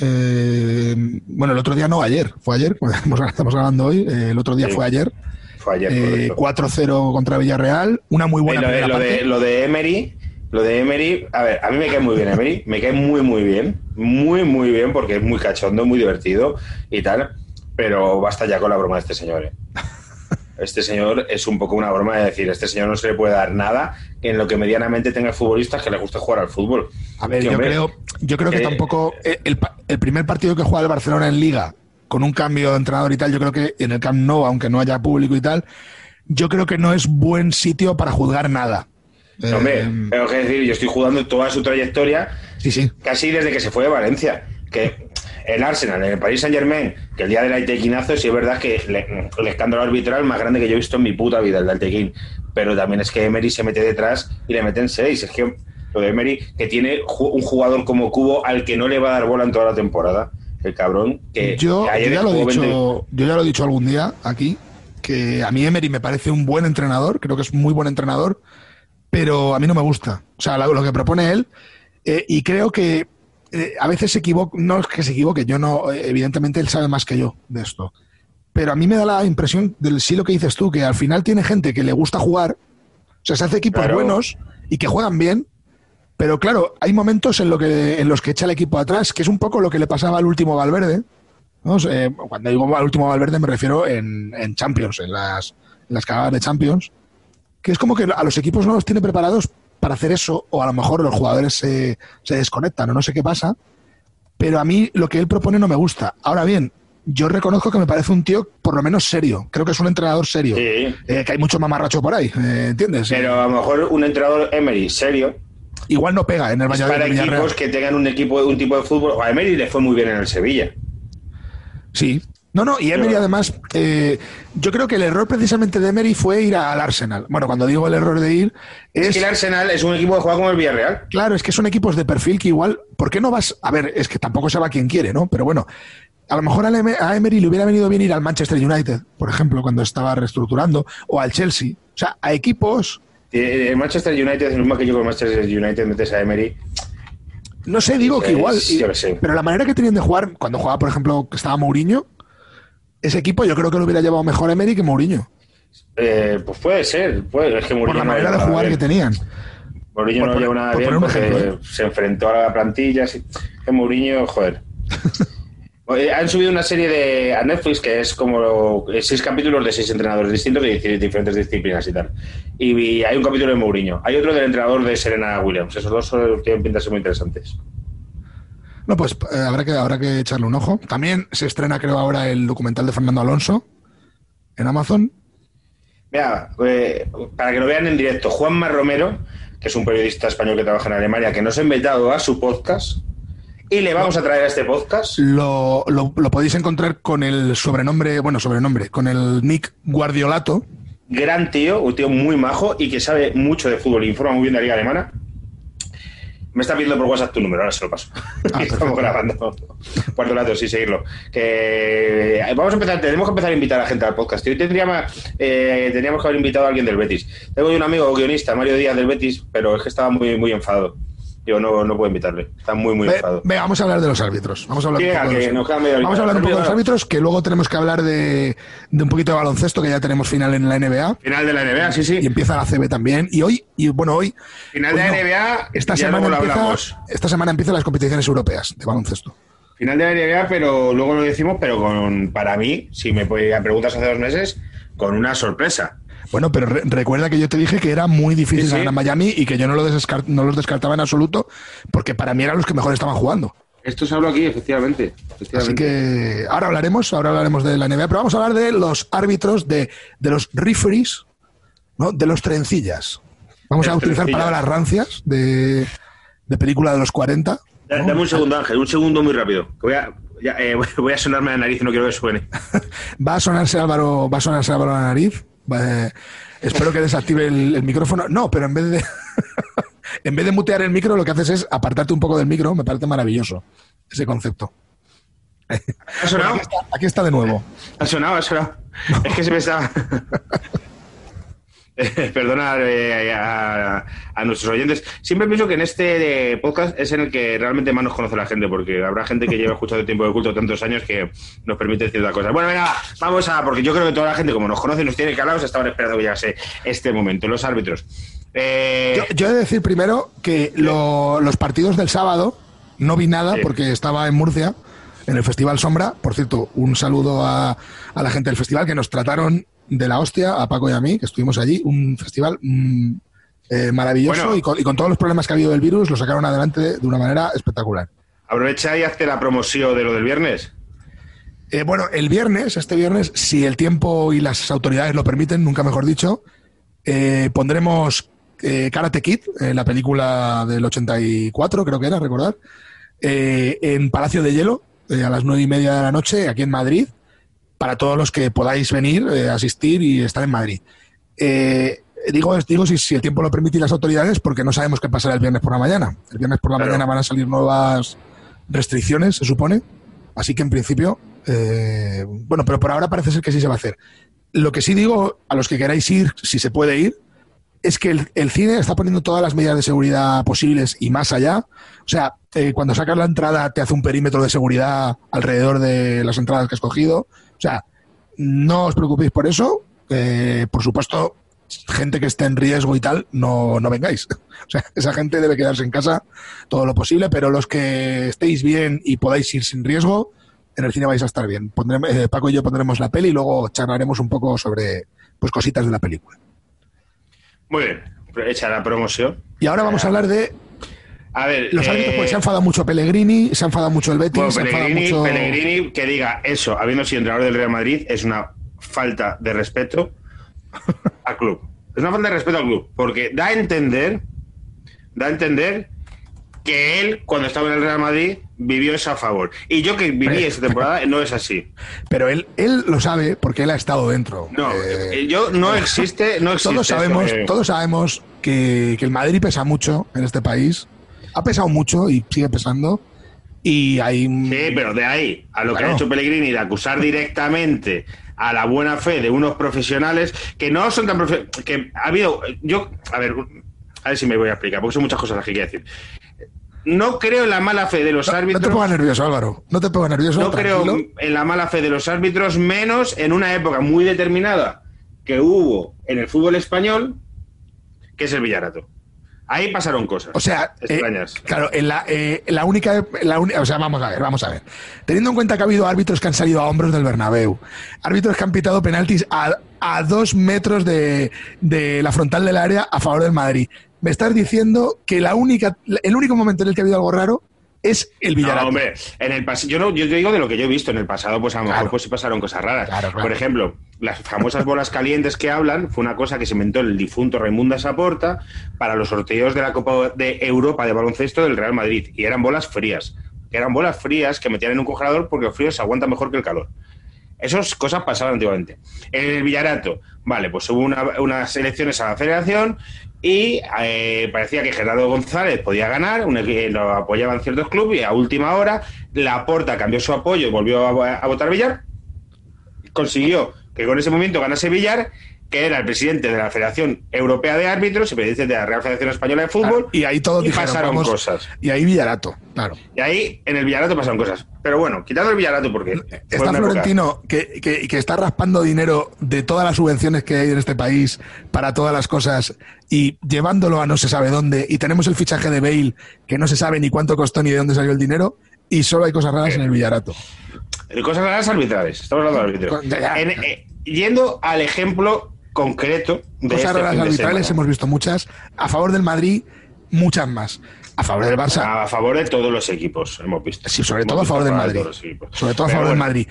Eh, bueno, el otro día no, ayer. Fue ayer, estamos estamos grabando hoy. eh, el otro día Sí. fue ayer. Fue ayer. Eh, correcto. 4-0 contra Villarreal. Una muy Eh, buena lo, de, primera lo, de, lo de Emery, lo de Emery, a ver, a mí me cae muy bien Emery, me cae muy, muy bien, muy, muy bien, porque es muy cachondo, muy divertido y tal, pero basta ya con la broma de este señor. ¿Eh? Este señor es un poco una broma de decir, este señor no se le puede dar nada en lo que medianamente tenga futbolistas que le guste jugar al fútbol. A ver, yo hombre, creo, yo creo que que- tampoco. eh, El, el primer partido que juega el Barcelona en Liga, con un cambio de entrenador y tal, yo creo que en el Camp Nou, aunque no haya público y tal, yo creo que no es buen sitio para juzgar nada. no, hombre, Eh, tengo que decir, yo estoy jugando toda su trayectoria sí, sí. casi desde que se fue de Valencia. Que el Arsenal, en el Paris Saint Germain, que el día del Altequinazo, sí es verdad que le- el escándalo arbitral más grande que yo he visto en mi puta vida, el de Altequín. Pero también es que Emery se mete detrás y le meten seis. Es que lo de Emery, que tiene un jugador como Cubo al que no le va a dar bola en toda la temporada. El cabrón, que Yo, que ayer yo ya lo he jugó 20 dicho, yo ya lo he dicho algún día aquí, que a mí Emery me parece un buen entrenador, creo que es muy buen entrenador, pero a mí no me gusta. O sea, lo, lo que propone él, eh, y creo que eh, a veces se equivoca, no es que se equivoque, yo no, eh, evidentemente él sabe más que yo de esto. Pero a mí me da la impresión del sí lo que dices tú, que al final tiene gente que le gusta jugar, o sea, se hace equipos Claro. buenos y que juegan bien, pero claro, hay momentos en, lo que, en los que echa el equipo atrás, que es un poco lo que le pasaba al último Valverde. ¿no? Eh, cuando digo al último Valverde me refiero en, en Champions, en las, en las cagadas de Champions. Que es como que a los equipos no los tiene preparados para hacer eso, o a lo mejor los jugadores se, se desconectan, o no sé qué pasa. Pero a mí lo que él propone no me gusta. Ahora bien, yo reconozco que me parece un tío por lo menos serio. Creo que es un entrenador serio. Sí. Eh, que hay mucho mamarracho por ahí, eh, ¿entiendes? Pero a lo mejor un entrenador Emery serio Igual no pega en el Valladolid para equipos que tengan un equipo un tipo de fútbol. A Emery le fue muy bien en el Sevilla. Sí. No, no, y Emery además, eh, yo creo que el error precisamente de Emery fue ir al Arsenal. Bueno, cuando digo el error de ir, Es es... que el Arsenal es un equipo que juega como el Villarreal. Claro, es que son equipos de perfil que igual, ¿por qué no vas? A ver, es que tampoco se va quien quiere, ¿no? Pero bueno, a lo mejor a Emery le hubiera venido bien ir al Manchester United, por ejemplo, cuando estaba reestructurando, o al Chelsea. O sea, a equipos, Eh, El Manchester United es lo mismo que yo con el Manchester United metes a Emery. no sé, digo que Sí, igual, sí, yo sé. pero la manera que tenían de jugar, cuando jugaba, por ejemplo, que estaba Mourinho, ese equipo yo creo que lo hubiera llevado mejor Emery que Mourinho, Eh, pues puede ser. Puede, es que por Mourinho la no manera de lleva nada jugar bien. que tenían. Mourinho por no poner- lleva nada por bien porque ejemplo, ¿eh? se enfrentó a la plantilla. sí. Que Mourinho, joder. Han subido una serie de, a Netflix que es como seis capítulos de seis entrenadores distintos de diferentes disciplinas y tal. Y, hay un capítulo de Mourinho. Hay otro del entrenador de Serena Williams. Esos dos son- tienen pinta de ser muy interesantes. No, pues eh, habrá, que, habrá que echarle un ojo. También se estrena, creo, ahora el documental de Fernando Alonso en Amazon. Mira, eh, para que lo vean en directo, Juanma Romero, que es un periodista español que trabaja en Alemania, que nos ha invitado a su podcast y le vamos a traer a este podcast. Lo, lo- lo podéis encontrar con el sobrenombre, bueno, sobrenombre, con el nick Guardiolato. Gran tío, un tío muy majo y que sabe mucho de fútbol, informa muy bien de la liga alemana. Me está pidiendo por WhatsApp tu número, ahora se lo paso. Ah, Estamos grabando. Cuarto lato, sí, seguirlo. Que eh, vamos a empezar, tenemos que empezar a invitar a gente al podcast. Hoy tendríamos, eh, tendríamos que haber invitado a alguien del Betis. Tengo un amigo guionista, Mario Díaz del Betis, pero es que estaba muy, muy enfadado. Yo no, no puedo invitarle. Está muy, muy enfadado. Venga, vamos a hablar de los árbitros. Vamos a hablar un poco de los-. Vamos a hablar un poco de los árbitros, que luego tenemos que hablar de, de un poquito de baloncesto, que ya tenemos final en la NBA. Final de la NBA, sí, sí. Y empieza la CB también. Y hoy, y bueno, hoy. Final de la no. NBA, Esta semana, lo empieza, esta semana empiezan las competiciones europeas de baloncesto. Final de la NBA, pero luego lo decimos, pero con, para mí, si me preguntas hace dos meses, con una sorpresa. Bueno, pero re- recuerda que yo te dije que era muy difícil Sí, sí. ganar en Miami y que yo no, lo no los descartaba en absoluto, porque para mí eran los que mejor estaban jugando. Esto se habló aquí, efectivamente. Así que ahora hablaremos, ahora hablaremos de la NBA, pero vamos a hablar de los árbitros, de, de los referees, ¿no? de los trencillas. Vamos a utilizar trencillas. palabras rancias de, de película de los 40. Da- ¿no? Dame un segundo, Ángel, un segundo muy rápido. que voy, a, ya, eh, voy a sonarme la nariz, no quiero que suene. Va a sonarse Álvaro, va a sonarse Álvaro a la nariz. Eh, espero que desactive el, el micrófono. No, pero en vez de en vez de mutear el micro, lo que haces es apartarte un poco del micro. Me parece maravilloso ese concepto. ¿Ha sonado? Aquí está, aquí está de nuevo. Ha sonado, ha sonado. Es que se me está. Perdona eh, a, a nuestros oyentes. Siempre pienso que en este eh, podcast es en el que realmente más nos conoce la gente, porque habrá gente que lleva escuchando tiempo de culto tantos años que nos permite ciertas cosas. Bueno, venga, vamos a. Porque yo creo que toda la gente, como nos conoce y nos tiene calados, estaban esperando que llegase este momento. Los árbitros. Eh, Yo, yo he de decir primero que lo- los partidos del sábado no vi nada Sí. porque estaba en Murcia, en el Festival Sombra. Por cierto, un saludo a, a la gente del festival que nos trataron de la hostia, a Paco y a mí, que estuvimos allí. Un festival mm, eh, maravilloso Bueno. y, con, y con todos los problemas que ha habido del virus lo sacaron adelante de una manera espectacular. aprovecha y hazte la promoción de lo del viernes. Eh, bueno, el viernes, este viernes, si el tiempo y las autoridades lo permiten, nunca mejor dicho, eh, pondremos Karate Kid, la película del 84, creo que era, recordar, en Palacio de Hielo, a las nueve y media de la noche, aquí en Madrid, para todos los que podáis venir, eh, asistir y estar en Madrid. Eh, digo digo si, si el tiempo lo permite y las autoridades, porque no sabemos qué pasará el viernes por la mañana. El viernes por la Claro. mañana van a salir nuevas restricciones, se supone. Así que en principio, eh, bueno, pero por ahora parece ser que sí se va a hacer. Lo que sí digo a los que queráis ir, si se puede ir, es que el, el cine está poniendo todas las medidas de seguridad posibles y más allá. O sea, eh, cuando sacas la entrada te hace un perímetro de seguridad alrededor de las entradas que has cogido. O sea, no os preocupéis por eso. Eh, por supuesto, gente que esté en riesgo y tal, no, no vengáis. O sea, esa gente debe quedarse en casa todo lo posible, pero los que estéis bien y podáis ir sin riesgo, en el cine vais a estar bien. Pondremos, eh, Paco y yo pondremos la peli y luego charlaremos un poco sobre pues cositas de la película. Muy bien, hecha la promoción. Y ahora vamos a hablar de A ver, los eh, porque se ha enfadado mucho Pellegrini, se ha enfadado mucho el Betis, bueno, se Pellegrini, mucho... Pellegrini que diga eso, habiendo sido entrenador del Real Madrid, es una falta de respeto al club. Es una falta de respeto al club, porque da a entender, da a entender que él, cuando estaba en el Real Madrid, vivió eso a favor. Y yo que viví Pero- esa temporada, no es así. Pero él, él lo sabe porque él ha estado dentro. No, Eh, yo no existe, no existe. todos eso, sabemos, eh, todos sabemos que, que el Madrid pesa mucho en este país. Ha pesado mucho y sigue pesando. Y hay Sí, pero de ahí a lo que ha hecho Pellegrini de acusar directamente a la buena fe de unos profesionales que no son tan profe- que ha habido yo a ver a ver si me voy a explicar porque son muchas cosas las que quiero decir no creo en la mala fe de los no, no árbitros te pongas nervioso, Álvaro. No te pongas nervioso. no creo en la mala fe de los árbitros menos en una época muy determinada que hubo en el fútbol español que es el Villarato ahí pasaron cosas O sea, eh, extrañas claro, en la, eh, la única, la o sea, vamos a ver, vamos a ver. Teniendo en cuenta que ha habido árbitros que han salido a hombros del Bernabéu, árbitros que han pitado penaltis a, a dos metros de, de la frontal del área a favor del Madrid. Me estás diciendo que la única, el único momento en el que ha habido algo raro es el Villarreal. No, hombre, en el yo no, yo digo de lo que yo he visto en el pasado, pues a lo mejor pues sí pasaron cosas raras. Claro, claro. Por ejemplo, las famosas bolas calientes que hablan fue una cosa que se inventó el difunto Raimundo Saporta para los sorteos de la Copa de Europa de baloncesto del Real Madrid y eran bolas frías, eran bolas frías que metían en un congelador porque el frío se aguanta mejor que el calor. Esas cosas pasaban antiguamente. En el Villarato, vale, pues hubo una- unas elecciones a la federación y eh, parecía que Gerardo González podía ganar, un equi- lo apoyaban ciertos clubes y a última hora la Porta cambió su apoyo y volvió a, a votar Villar. Consiguió que con ese momento ganase Villar, que era el presidente de la Federación Europea de Árbitros y presidente de la Real Federación Española de Fútbol. y ahí todos y dijeron, pasaron vamos- cosas. Y ahí Villarato, claro. Y ahí en el Villarato pasaron cosas. Pero bueno, quitando el Villarato porque... Está Florentino que, que- que está raspando dinero de todas las subvenciones que hay en este país para todas las cosas y llevándolo a no se sabe dónde. Y tenemos el fichaje de Bale que no se sabe ni cuánto costó ni de dónde salió el dinero. Y solo hay cosas raras en el Villarato. De cosas raras arbitrales. Estamos hablando de ya. En- eh, yendo al ejemplo concreto de Cosas este raras arbitrales hemos visto muchas. A favor del Madrid, muchas más. A favor del Barça, A favor de todos los equipos, hemos visto. sí, sobre Hemos todo a favor del de Madrid. Sobre todo a Pero favor del Madrid.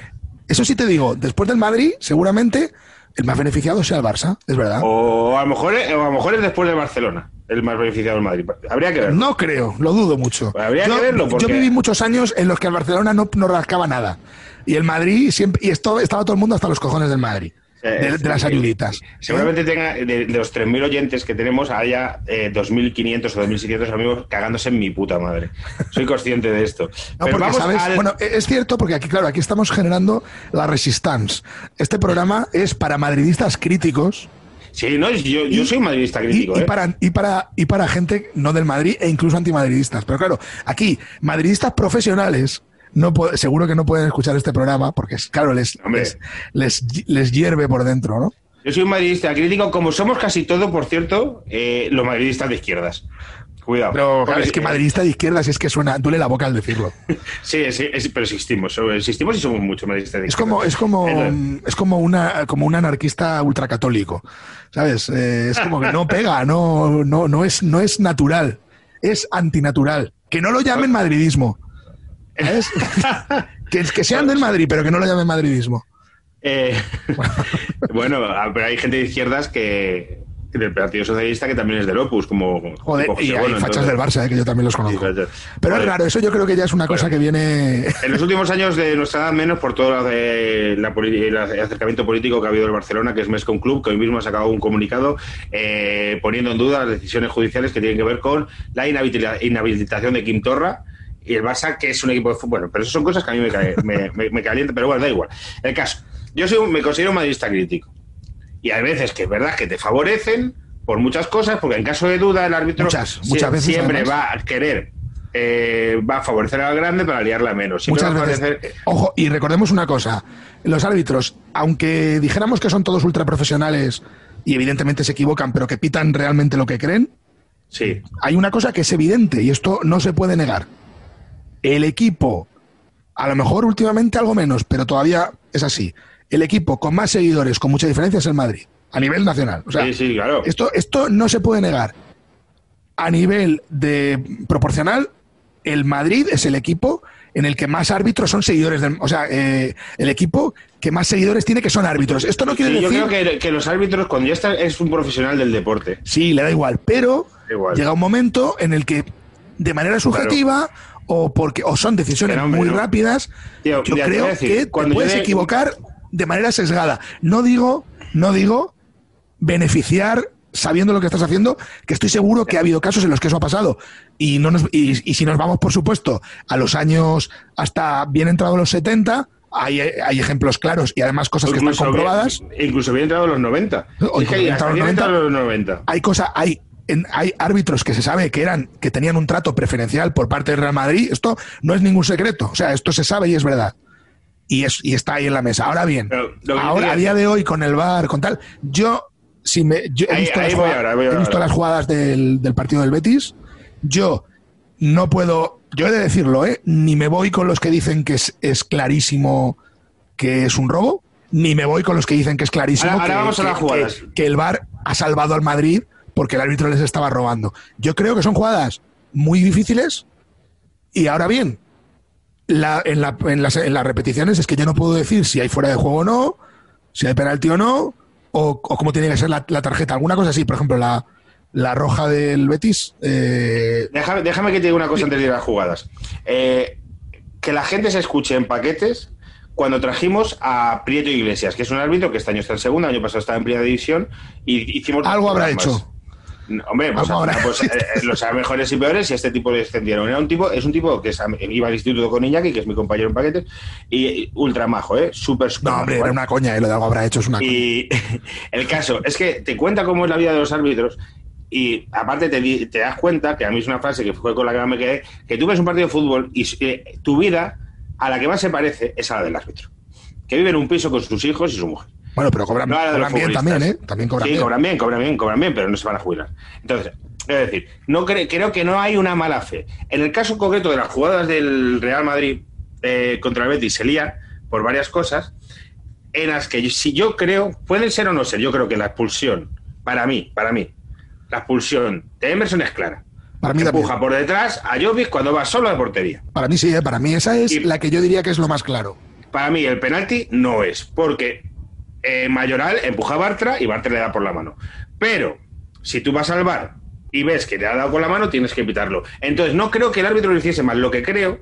Eso sí te digo, después del Madrid, seguramente el más beneficiado sea el Barça, es verdad. O a lo mejor, o a lo mejor es después del Barcelona, el más beneficiado del Madrid. Habría que verlo. No creo, lo dudo mucho. Habría yo, que verlo, yo porque- viví muchos años en los que el Barcelona no, no rascaba nada. Y el Madrid siempre, y esto estaba todo el mundo hasta los cojones del Madrid. De, de las ayuditas. Seguramente tenga, de, de los 3.000 oyentes que tenemos, haya eh, 2.500 o 2.600 amigos cagándose en mi puta madre. Soy consciente de esto. No, Pero porque, vamos ¿sabes? al- Bueno, es cierto porque aquí, claro, aquí estamos generando la resistance. Este programa es para madridistas críticos Sí, no, yo, yo y- soy madridista crítico. y ¿eh? para, y, para, y para gente no del Madrid e incluso antimadridistas. Pero claro, aquí, madridistas profesionales, no seguro que no pueden escuchar este programa porque, es, claro, les, les, les, les hierve por dentro, ¿no? Yo soy un madridista crítico, como somos casi todo, por cierto, eh, los madridistas de izquierdas. Cuidado. Pero claro, es que eh, madridista de izquierdas es que suena, duele la boca al decirlo. Sí, sí, es- pero existimos. Existimos y somos muchos madridistas de Es como, es como, es como una, como un anarquista ultracatólico. ¿Sabes? Eh, es como que no pega, no, no, no es, no es natural. Es antinatural. Que no lo llamen madridismo. ¿Sabes? que, que sean del Madrid, pero que no lo llamen madridismo. eh, bueno, ah, pero hay gente de izquierdas que del Partido Socialista que también es del Opus, como Joder, como José y hay fachas entonces- del Barça, eh, que yo también los conozco. Pero es raro, eso yo creo que ya es una cosa Bueno. que viene. En los últimos años de nuestra edad, menos por todo de la poli- el acercamiento político que ha habido en Barcelona, que es Mescon Club, que hoy mismo ha sacado un comunicado eh, poniendo en duda las decisiones judiciales que tienen que ver con la inhabilita- inhabilitación de Kim Torra y el Barça, que es un equipo de fútbol. Bueno, pero eso son cosas que a mí me, cae- me, me- me calientan, pero bueno, da igual. El caso, yo soy un- me considero un madridista crítico. Y hay veces que es verdad que te favorecen por muchas cosas, porque en caso de duda el árbitro Muchas, muchas veces, siempre además. va a querer, eh, va a favorecer al grande para liarla menos. Siempre Muchas veces. favorecer- eh, Ojo, y recordemos una cosa: los árbitros, aunque dijéramos que son todos ultraprofesionales y evidentemente se equivocan, pero que pitan realmente lo que creen, Sí, hay una cosa que es evidente y esto no se puede negar. El equipo, a lo mejor últimamente algo menos, pero todavía es así. El equipo con más seguidores, con mucha diferencia, es el Madrid, a nivel nacional. O sea, sí, sí, claro. esto, esto no se puede negar. A nivel de proporcional, el Madrid es el equipo en el que más árbitros son seguidores del, o sea, eh, el equipo que más seguidores tiene que son árbitros. Esto no quiere Sí, yo decir creo que, que los árbitros, cuando ya está, es un profesional del deporte. Sí, le da igual, pero Da igual. llega un momento en el que de manera subjetiva o porque o son decisiones Pero, hombre, muy no. rápidas, Tío, yo creo decir, que te cuando puedes de- equivocar de manera sesgada. No digo, no digo beneficiar sabiendo lo que estás haciendo, que estoy seguro que ha habido casos en los que eso ha pasado. Y, no nos, y, y si nos vamos, por supuesto, a los años hasta bien entrados los 70, hay, hay ejemplos claros y además cosas que están comprobadas. bien- incluso bien entrado en los 90. O Es que incluso bien hasta entrado los 90. hay cosa, hay, en- hay árbitros que se sabe que eran, que tenían un trato preferencial por parte del Real Madrid. Esto no es ningún secreto. O sea, esto se sabe y es verdad. Y, es, y está ahí en la mesa. Ahora bien, ahora, a día de hoy, con el VAR, con tal, yo, si me, yo he Ahí- visto, ahí las, voy jugada- ahora, voy he visto las jugadas del, del partido del Betis. Yo no puedo, yo he de decirlo, ¿eh? ni me voy con los que dicen que es, es clarísimo que es un robo, ni me voy con los que dicen que es clarísimo Ahora- ahora que, vamos a que- las jugadas. que- que el VAR ha salvado al Madrid porque el árbitro les estaba robando. Yo creo que son jugadas muy difíciles y ahora bien, la- en, la- en las, en las repeticiones es que yo no puedo decir si hay fuera de juego o no, si hay penalti o no, o, o cómo tiene que ser la, la tarjeta. Alguna cosa así, por ejemplo, la, la roja del Betis. eh, Déjame, déjame que te diga una cosa antes de ir a las jugadas. Eh, que la gente se escuche en paquetes cuando trajimos a Prieto Iglesias, que es un árbitro que este año está en segunda, año pasado estaba en primera división, y hicimos... Algo habrá hecho. No, Hombre, pues, habrá pues, eh, eh, los mejores y peores y a este tipo le extendieron. Era un tipo, es un tipo que iba al instituto con Iñaki, que es mi compañero en paquetes, y, ultra majo, ¿eh? Súper, súper no, hombre, majo, era una coña, eh, lo de algo habrá hecho es una coña. Y el caso es que te cuenta cómo es la vida de los árbitros y aparte te, te das cuenta, que a mí es una frase que fue con la que me quedé, que tú ves un partido de fútbol y eh, tu vida a la que más se parece es a la del árbitro. Que vive en un piso con sus hijos y su mujer. Bueno, pero cobran, No cobran bien también, ¿eh? También cobran sí, bien. cobran bien, cobran bien, cobran bien, pero no se van a jubilar. Entonces, es decir, no cre- creo que no hay una mala fe. En el caso concreto de las jugadas del Real Madrid eh, contra el Betis se lía por varias cosas en las que si yo creo, pueden ser o no ser, yo creo que la expulsión, para mí, para mí, la expulsión de Emerson es clara. Para mí Empuja por detrás a Jovic cuando va solo a la portería. Para mí sí, ¿eh? para mí esa es Y- la que yo diría que es lo más claro. Para mí el penalti no es, porque eh, Mayoral empuja a Bartra y Bartra le da por la mano. Pero si tú vas al bar y ves que le ha dado con la mano, tienes que pitarlo. Entonces no creo que el árbitro lo hiciese mal. Lo que creo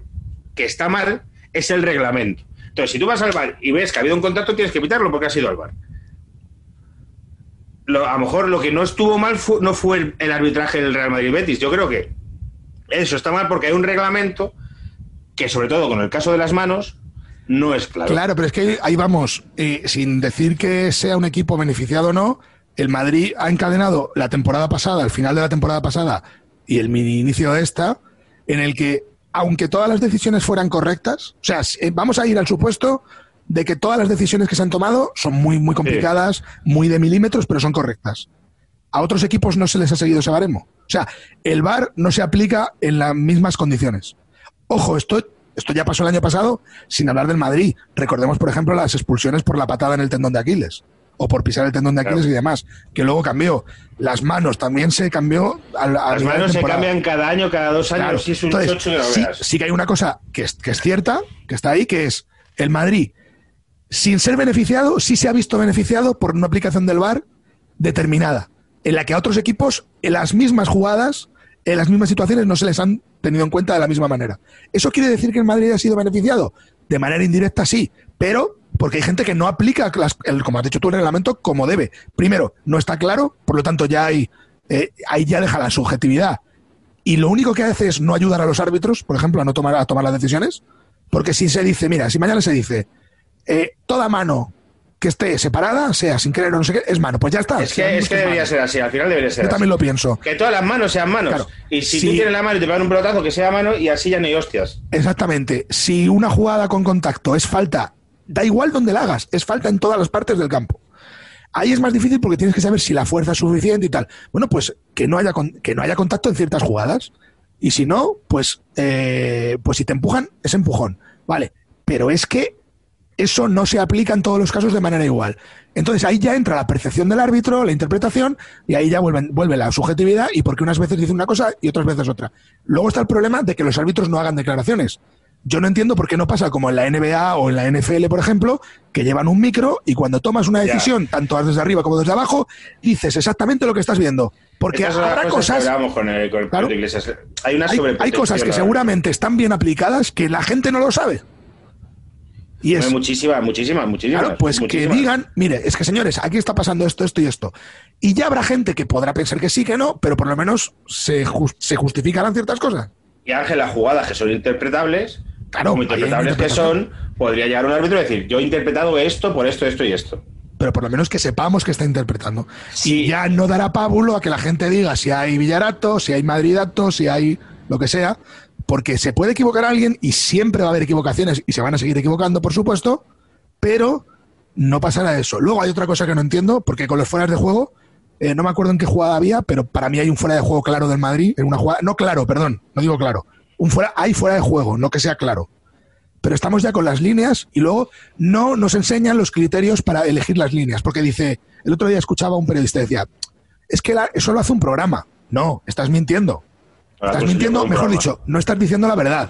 que está mal es el reglamento. Entonces si tú vas al bar y ves que ha habido un contacto, tienes que pitarlo porque ha sido al bar. a lo mejor lo que no estuvo mal no fue el, el arbitraje del Real Madrid-Betis. Yo creo que eso está mal porque hay un reglamento que, sobre todo con el caso de las manos, no es claro. Claro, pero es que ahí vamos, eh, sin decir que sea un equipo beneficiado o no, el Madrid ha encadenado la temporada pasada, el final de la temporada pasada y el mini inicio de esta, en el que, aunque todas las decisiones fueran correctas, o sea, eh, vamos a ir al supuesto de que todas las decisiones que se han tomado son muy, muy complicadas, muy de milímetros, pero son correctas. A otros equipos no se les ha seguido ese baremo. O sea, el VAR no se aplica en las mismas condiciones. Ojo, esto, esto ya pasó el año pasado sin hablar del Madrid. Recordemos, por ejemplo, las expulsiones por la patada en el tendón de Aquiles o por pisar el tendón de Aquiles Claro. y demás, que luego cambió. Las manos también se cambió. A, a Las manos se cambian cada año, cada dos años. Claro. Si es un Entonces, chocho que no sí, sí que hay una cosa que es, que es cierta, que está ahí, que es el Madrid, sin ser beneficiado, sí se ha visto beneficiado por una aplicación del VAR determinada, en la que a otros equipos, en las mismas jugadas, en las mismas situaciones, no se les han tenido en cuenta de la misma manera. ¿Eso quiere decir que el Madrid ha sido beneficiado? De manera indirecta, sí, pero porque hay gente que no aplica, el, como has dicho tú, el reglamento como debe. Primero, no está claro, por lo tanto ya hay, eh, ahí ya deja la subjetividad y lo único que hace es no ayudar a los árbitros, por ejemplo, a no tomar, a tomar las decisiones, porque si se dice, mira, si mañana se dice, eh, toda mano que esté separada, sea sin querer o no sé qué, es mano, pues ya está. Es que, es que debería ser así, al final debería ser Yo así. también lo pienso. Que todas las manos sean manos. Claro. Y si Sí. tú tienes la mano y te pegan un pelotazo, que sea mano y así ya no hay hostias. Exactamente. Si una jugada con contacto es falta, da igual donde la hagas, es falta en todas las partes del campo. Ahí es más difícil porque tienes que saber si la fuerza es suficiente y tal. Bueno, pues que no haya, con- que no haya contacto en ciertas jugadas. Y si no, pues, eh, pues si te empujan, es empujón. Vale. Pero es que eso no se aplica en todos los casos de manera igual. Entonces ahí ya entra la percepción del árbitro, la interpretación, y ahí ya vuelven- vuelve la subjetividad y porque unas veces dice una cosa y otras veces otra. Luego está el problema de que los árbitros no hagan declaraciones. Yo no entiendo por qué no pasa como en la NBA o en la NFL, por ejemplo, que llevan un micro y cuando tomas una decisión, tanto desde arriba como desde abajo, dices exactamente lo que estás viendo. Porque Estas habrá cosas, con el, con el Claro. Pedro Iglesias. Hay una hay, cosas que seguramente están bien aplicadas que la gente no lo sabe. Y es, muchísimas, muchísimas, muchísimas. Claro, pues muchísimas. que digan, mire, es que señores, aquí está pasando esto, esto y esto. Y ya habrá gente que podrá pensar que sí, que no, pero por lo menos se, se justificarán ciertas cosas. Y Ángel, las jugadas que son interpretables, Claro, como interpretables que son, podría llegar un árbitro y decir, yo he interpretado esto por esto, esto y esto. Pero por lo menos que sepamos que está interpretando. Sí. Y ya no dará pábulo a que la gente diga si hay Villarato, si hay Madridato, si hay lo que sea, porque se puede equivocar alguien y siempre va a haber equivocaciones y se van a seguir equivocando, por supuesto, pero no pasará eso. Luego hay otra cosa que no entiendo, porque con los fueras de juego, eh, no me acuerdo en qué jugada había, pero para mí hay un fuera de juego claro del Madrid, en una jugada, no claro, perdón, no digo claro, un fuera, hay fuera de juego, no que sea claro. Pero estamos ya con las líneas y luego no nos enseñan los criterios para elegir las líneas, porque dice, el otro día escuchaba a un periodista decía, es que la- eso lo hace un programa. No, estás mintiendo. Estás mintiendo, mejor programa. dicho, no estás diciendo la verdad.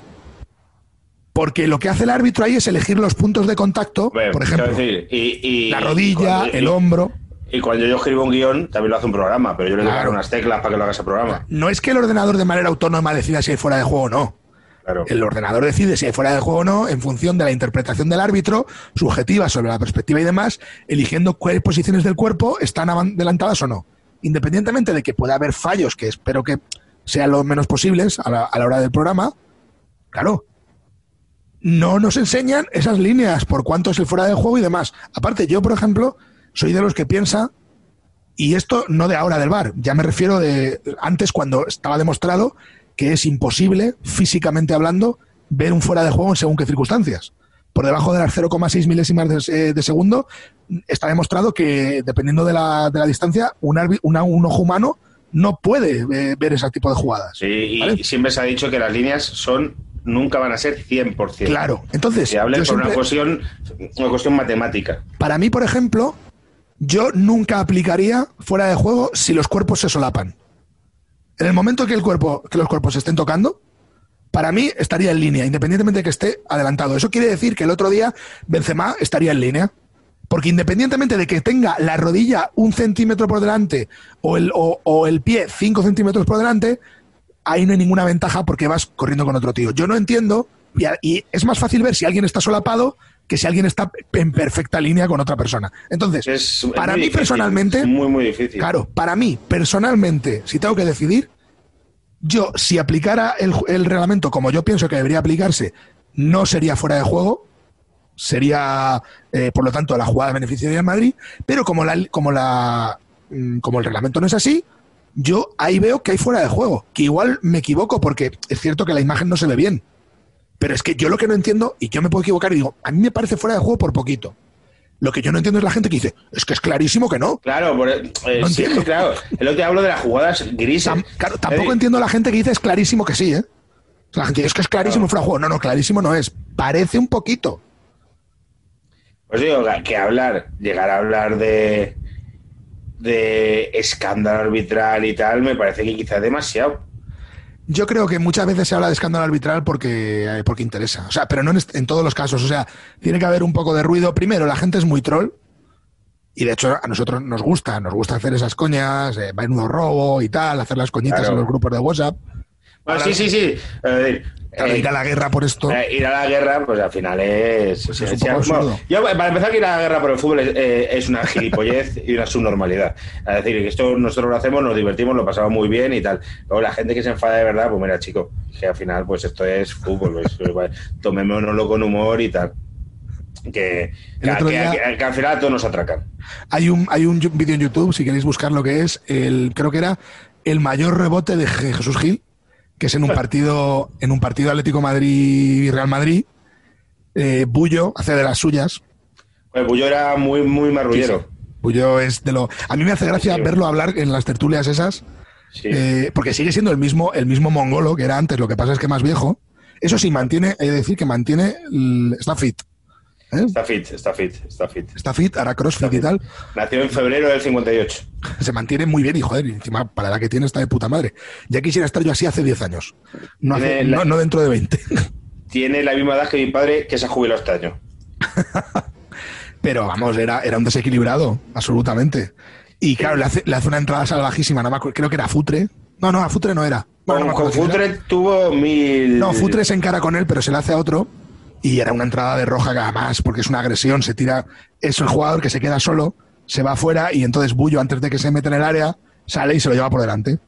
Porque lo que hace el árbitro ahí es elegir los puntos de contacto, por ejemplo, decir, y- y- la rodilla, el hombro. Y cuando yo escribo un guion, también lo hace un programa, pero yo le doy unas teclas para que lo haga ese programa. No es que el ordenador de manera autónoma decida si hay fuera de juego o no. Claro. El ordenador decide si hay fuera de juego o no en función de la interpretación del árbitro, subjetiva sobre la perspectiva y demás, eligiendo cuáles posiciones del cuerpo están adelantadas o no. Independientemente de que pueda haber fallos, que espero que sean lo menos posibles a la, a la hora del programa, claro, no nos enseñan esas líneas por cuánto es el fuera de juego y demás. Aparte, yo, por ejemplo, soy de los que piensa, y esto no de ahora del bar, ya me refiero de antes cuando estaba demostrado que es imposible, físicamente hablando, ver un fuera de juego en según qué circunstancias. Por debajo de las 0,6 milésimas de, de segundo, está demostrado que dependiendo de la, de la distancia, un, un ojo humano no puede eh, ver ese tipo de jugadas. Sí, y siempre se ha dicho que las líneas son nunca van a ser 100%. Claro, entonces, Se habla por una cuestión, una cuestión matemática. para mí, por ejemplo, yo nunca aplicaría fuera de juego si los cuerpos se solapan. En el momento que el cuerpo, que los cuerpos se estén tocando, para mí estaría en línea, independientemente de que esté adelantado. Eso quiere decir que el otro día Benzema estaría en línea. Porque independientemente de que tenga la rodilla un centímetro por delante o el, o, o el pie cinco centímetros por delante, ahí no hay ninguna ventaja porque vas corriendo con otro tío. Yo no entiendo, y, es más fácil ver si alguien está solapado que si alguien está en perfecta línea con otra persona. Entonces, Es- es para mí difícil, personalmente, es muy, muy difícil. claro, para mí personalmente, si tengo que decidir, yo si aplicara el, el reglamento como yo pienso que debería aplicarse, no sería fuera de juego, sería, eh, por lo tanto, la jugada beneficiaria del Madrid, pero como la, como la, mm, como el reglamento no es así, yo ahí veo que hay fuera de juego, que igual me equivoco porque es cierto que la imagen no se ve bien, pero es que yo lo que no entiendo, y yo me puedo equivocar y digo, a mí me parece fuera de juego por poquito. Lo que yo no entiendo es la gente que dice, es que es clarísimo que no. Claro, por, eh, No sí, entiendo. claro. Es lo que hablo de las jugadas grises. Tam- claro, tampoco entiendo a la gente que dice es clarísimo que sí, ¿eh? La gente dice, es que es clarísimo fuera de juego. No, no, clarísimo no es. Parece un poquito. Pues digo que hablar, llegar a hablar de de escándalo arbitral y tal, me parece que quizás demasiado. Yo creo que muchas veces se habla de escándalo arbitral porque, eh, porque interesa. O sea, pero no en, en todos los casos. O sea, tiene que haber un poco de ruido. Primero, la gente es muy troll. Y de hecho, a nosotros nos gusta. Nos gusta hacer esas coñas, eh, menudo robo y tal, hacer las coñitas Claro. en los grupos de WhatsApp. Bueno, Ahora- sí, sí, sí. Claro, eh, ir a la guerra por esto. eh, ir a la guerra, pues al final es. Pues es sí, un sí, poco bueno, absurdo. yo, para empezar, que ir a la guerra por el fútbol es, eh, es una gilipollez y una subnormalidad. Es decir, que esto nosotros lo hacemos, nos divertimos, lo pasamos muy bien y tal. Luego la gente que se enfada de verdad, pues mira, chico, que al final, pues esto es fútbol, pues, pues, tomémonoslo con humor y tal. Que, El que, otro que- día- que- que al final todos nos atracan. Hay un, hay un vídeo en YouTube, si queréis buscar lo que es, el, creo que era el mayor rebote de Je- Jesús Gil, que es en un partido, en un partido Atlético Madrid y Real Madrid. Eh, Bullo hace de las suyas. Pues Bullo era muy, muy marrullero. Bullo es de lo. A mí me hace gracia Sí. verlo hablar en las tertulias esas, Sí. eh, porque sigue siendo el mismo, el mismo mongolo que era antes, lo que pasa es que más viejo. Eso sí, mantiene, hay que decir que mantiene, está fit. ¿Eh? Está fit, está fit, está fit. Está fit, hará crossfit y tal. Nació en febrero del 58. se mantiene muy bien y joder, encima para la que tiene está de puta madre. Ya quisiera estar yo así hace 10 años. No, hace- Tiene la- no, no dentro de 20. Tiene la misma edad que mi padre, que se ha jubilado este año. Pero vamos, era, era un desequilibrado, absolutamente. Y claro, le hace, le hace una entrada salvajísima, no me acuerdo, creo que era Futre. No, no, a Futre no era. Bueno, no me con acuerdo con. Futre tuvo mil. No, Futre se encara con él, pero se le hace a otro. Y era una entrada de roja además, porque es una agresión, se tira. Es el jugador que se queda solo, se va afuera y entonces Bullo, antes de que se meta en el área, sale y se lo lleva por delante.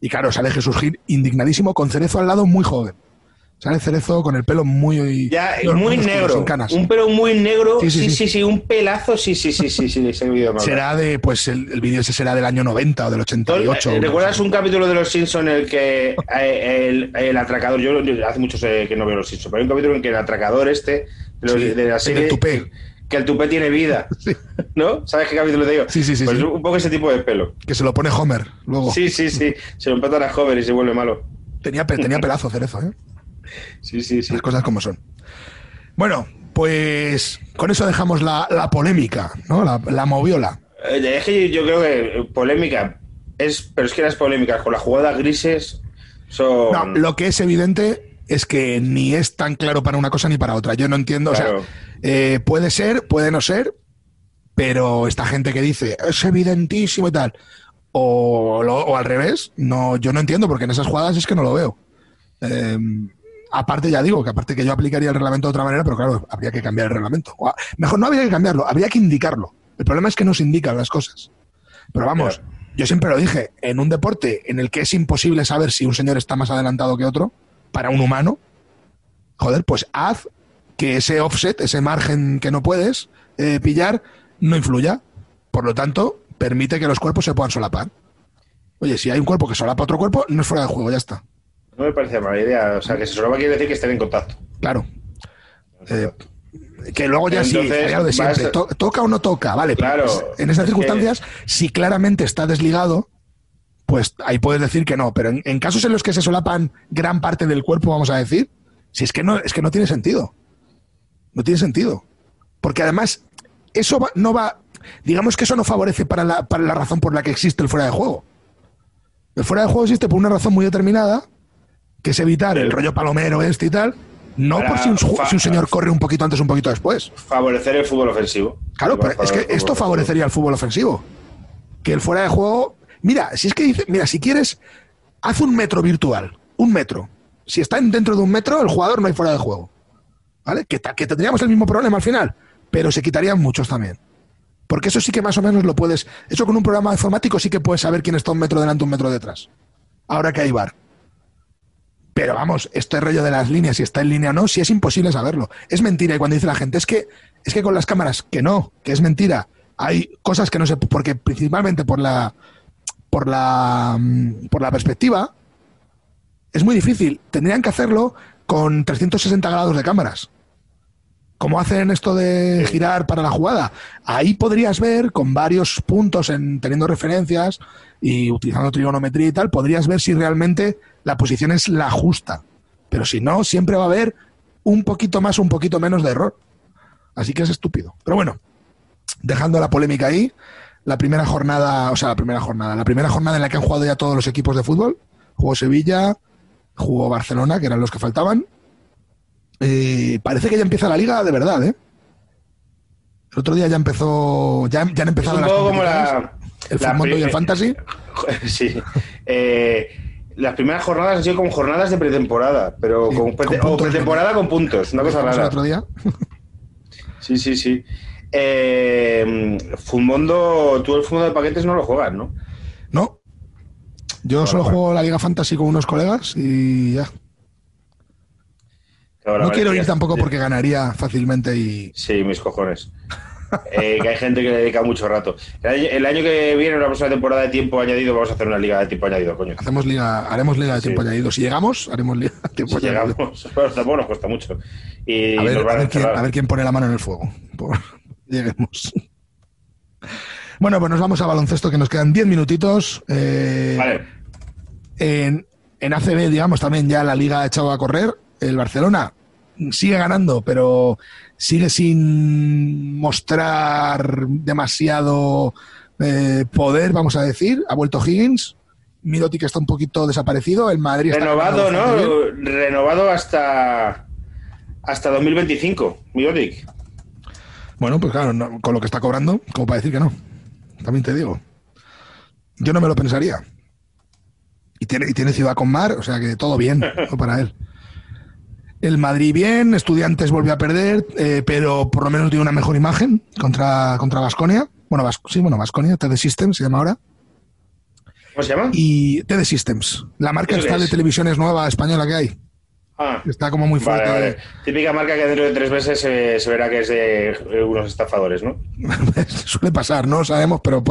Y claro, sale Jesús Gil indignadísimo, con Cerezo al lado, muy joven. Sale Cerezo con el pelo muy. Ya, muy negro. Sin canas. Un pelo muy negro. Sí, Sí sí, sí, sí. sí, un pelazo. Sí, sí, sí, sí, sí, ese vídeo Será de, pues el, el vídeo ese será del año 90 o del 88. Eh, ¿Recuerdas no un capítulo de Los Simpsons en el que eh, el, el atracador, yo, yo hace mucho que no veo Los Simpsons, pero hay un capítulo en que el atracador este de, los- Sí, de la el serie, del tupé. que el tupé tiene vida, Sí, ¿no? ¿Sabes qué capítulo te digo? Sí, sí, sí, Pues sí. un poco ese tipo de pelo. que se lo pone Homer luego. Sí, sí, sí. Se lo empatan a joven y se vuelve malo. Tenía, pe- tenía pelazo Cerezo, ¿eh? Sí, sí, sí. las cosas como son. Bueno, pues con eso dejamos la, la polémica, ¿no? La, la moviola. Eh, Es que yo creo que polémica es, pero es que las polémicas con las jugadas grises son. No, lo que es evidente es que ni es tan claro para una cosa ni para otra. Yo no entiendo, o sea, eh, puede ser, puede no ser, pero esta gente que dice es evidentísimo y tal, o, al revés, no, yo no entiendo porque en esas jugadas es que no lo veo. Eh, aparte, ya digo que aparte que yo aplicaría el reglamento de otra manera, pero claro, habría que cambiar el reglamento. O mejor no habría que cambiarlo, habría que indicarlo. El problema es que no se indican las cosas. Pero vamos, Claro. yo siempre lo dije, en un deporte en el que es imposible saber si un señor está más adelantado que otro, para un humano, joder, pues haz que ese offset, ese margen que no puedes eh, pillar, no influya. Por lo tanto, permite que los cuerpos se puedan solapar. Oye, si hay un cuerpo que solapa otro cuerpo, no es fuera de juego, ya está. No me parece mala idea. O sea, que se solo quiere decir que estén en contacto. Claro. Eh, que luego ya sí, lo de siempre. vas- To- ¿Toca o no toca? Vale, pero Claro, pues, en esas es que- circunstancias, si claramente está desligado, pues ahí puedes decir que no. Pero en, en casos en los que se solapan gran parte del cuerpo, vamos a decir, si es que no, es que no tiene sentido. No tiene sentido. Porque además, eso va- no va. Digamos que eso no favorece para la, para la razón por la que existe el fuera de juego. El fuera de juego existe por una razón muy determinada, que es evitar el rollo palomero este y tal, no por si un, si señor corre un poquito antes o un poquito después. Favorecer el fútbol ofensivo. Claro, pero es que el esto favorecería al fútbol ofensivo. Que el fuera de juego. Mira, si es que dice, mira, si quieres, haz un metro virtual. Un metro. Si está dentro de un metro, el jugador no hay fuera de juego. ¿vale? Que, que tendríamos el mismo problema al final, pero se quitarían muchos también. Porque eso sí que más o menos lo puedes. Eso con un programa informático sí que puedes saber quién está un metro delante, un metro detrás. Ahora que hay bar. Pero vamos, este rollo de las líneas, si está en línea o no, sí es imposible saberlo. Es mentira. Y cuando dice la gente, es que, es que con las cámaras, que no, que es mentira. Hay cosas que no se. Porque principalmente por la. Por la. Mm, por la perspectiva. Es muy difícil. Tendrían que hacerlo con 360 grados de cámaras como hacen esto de girar para la jugada, ahí podrías ver con varios puntos en teniendo referencias y utilizando trigonometría y tal, podrías ver si realmente la posición es la justa. Pero si no, siempre va a haber un poquito más un poquito menos de error. Así que es estúpido. Pero bueno, dejando la polémica ahí, la primera jornada, o sea, la primera jornada, la primera jornada en la que han jugado ya todos los equipos de fútbol, jugó Sevilla, jugó Barcelona, que eran los que faltaban, eh, parece que ya empieza la liga de verdad, ¿eh? El otro día ya empezó, ya, ya han empezado las como la, el fútbol y el fantasy. Sí. Eh, las primeras jornadas han sido como jornadas de pretemporada, pero con, o pretemporada con puntos, una cosa rara. El otro día. Sí, sí, sí. Eh, Fumondo, tú el Fumondo de paquetes no lo juegas, ¿no? No. Yo solo juego la Liga Fantasy con unos colegas y ya no quiero ir tampoco porque ganaría fácilmente y... Sí, mis cojones. Eh, que hay gente que le dedica mucho rato. El año, que viene, la próxima temporada de tiempo añadido, vamos a hacer una liga de tiempo añadido, coño. Hacemos liga, haremos liga de tiempo añadido. Si llegamos, haremos liga de tiempo si añadido. Llegamos, pero tampoco nos cuesta mucho. Y a, ver, a, ver quién, pone la mano en el fuego. Lleguemos. Bueno, pues nos vamos a baloncesto, que nos quedan 10 minutitos. Eh, vale. En, en ACB, digamos, también ya la liga ha echado a correr. El Barcelona sigue ganando, pero sigue sin mostrar demasiado eh, poder, vamos a decir. Ha vuelto Higgins. Mirotic está un poquito desaparecido. El Madrid Renovado, ¿no? Renovado hasta hasta 2025, Mirotic. Bueno, pues claro, con lo que está cobrando, como para decir que no. También te digo. Yo no me lo pensaría. Y tiene, y tiene ciudad con mar, o sea que todo bien para él. El Madrid bien, Estudiantes volvió a perder, eh, pero por lo menos dio una mejor imagen contra contra Vasconia. Bueno, sí, bueno, Vasconia, TD Systems se llama ahora. ¿Cómo se llama? Y TD Systems, la marca esta de televisiones nueva española que hay. Ah, Está como muy fuerte. Típica marca que dentro de tres meses se, verá que es de unos estafadores, ¿no? Suele pasar, no sabemos, pero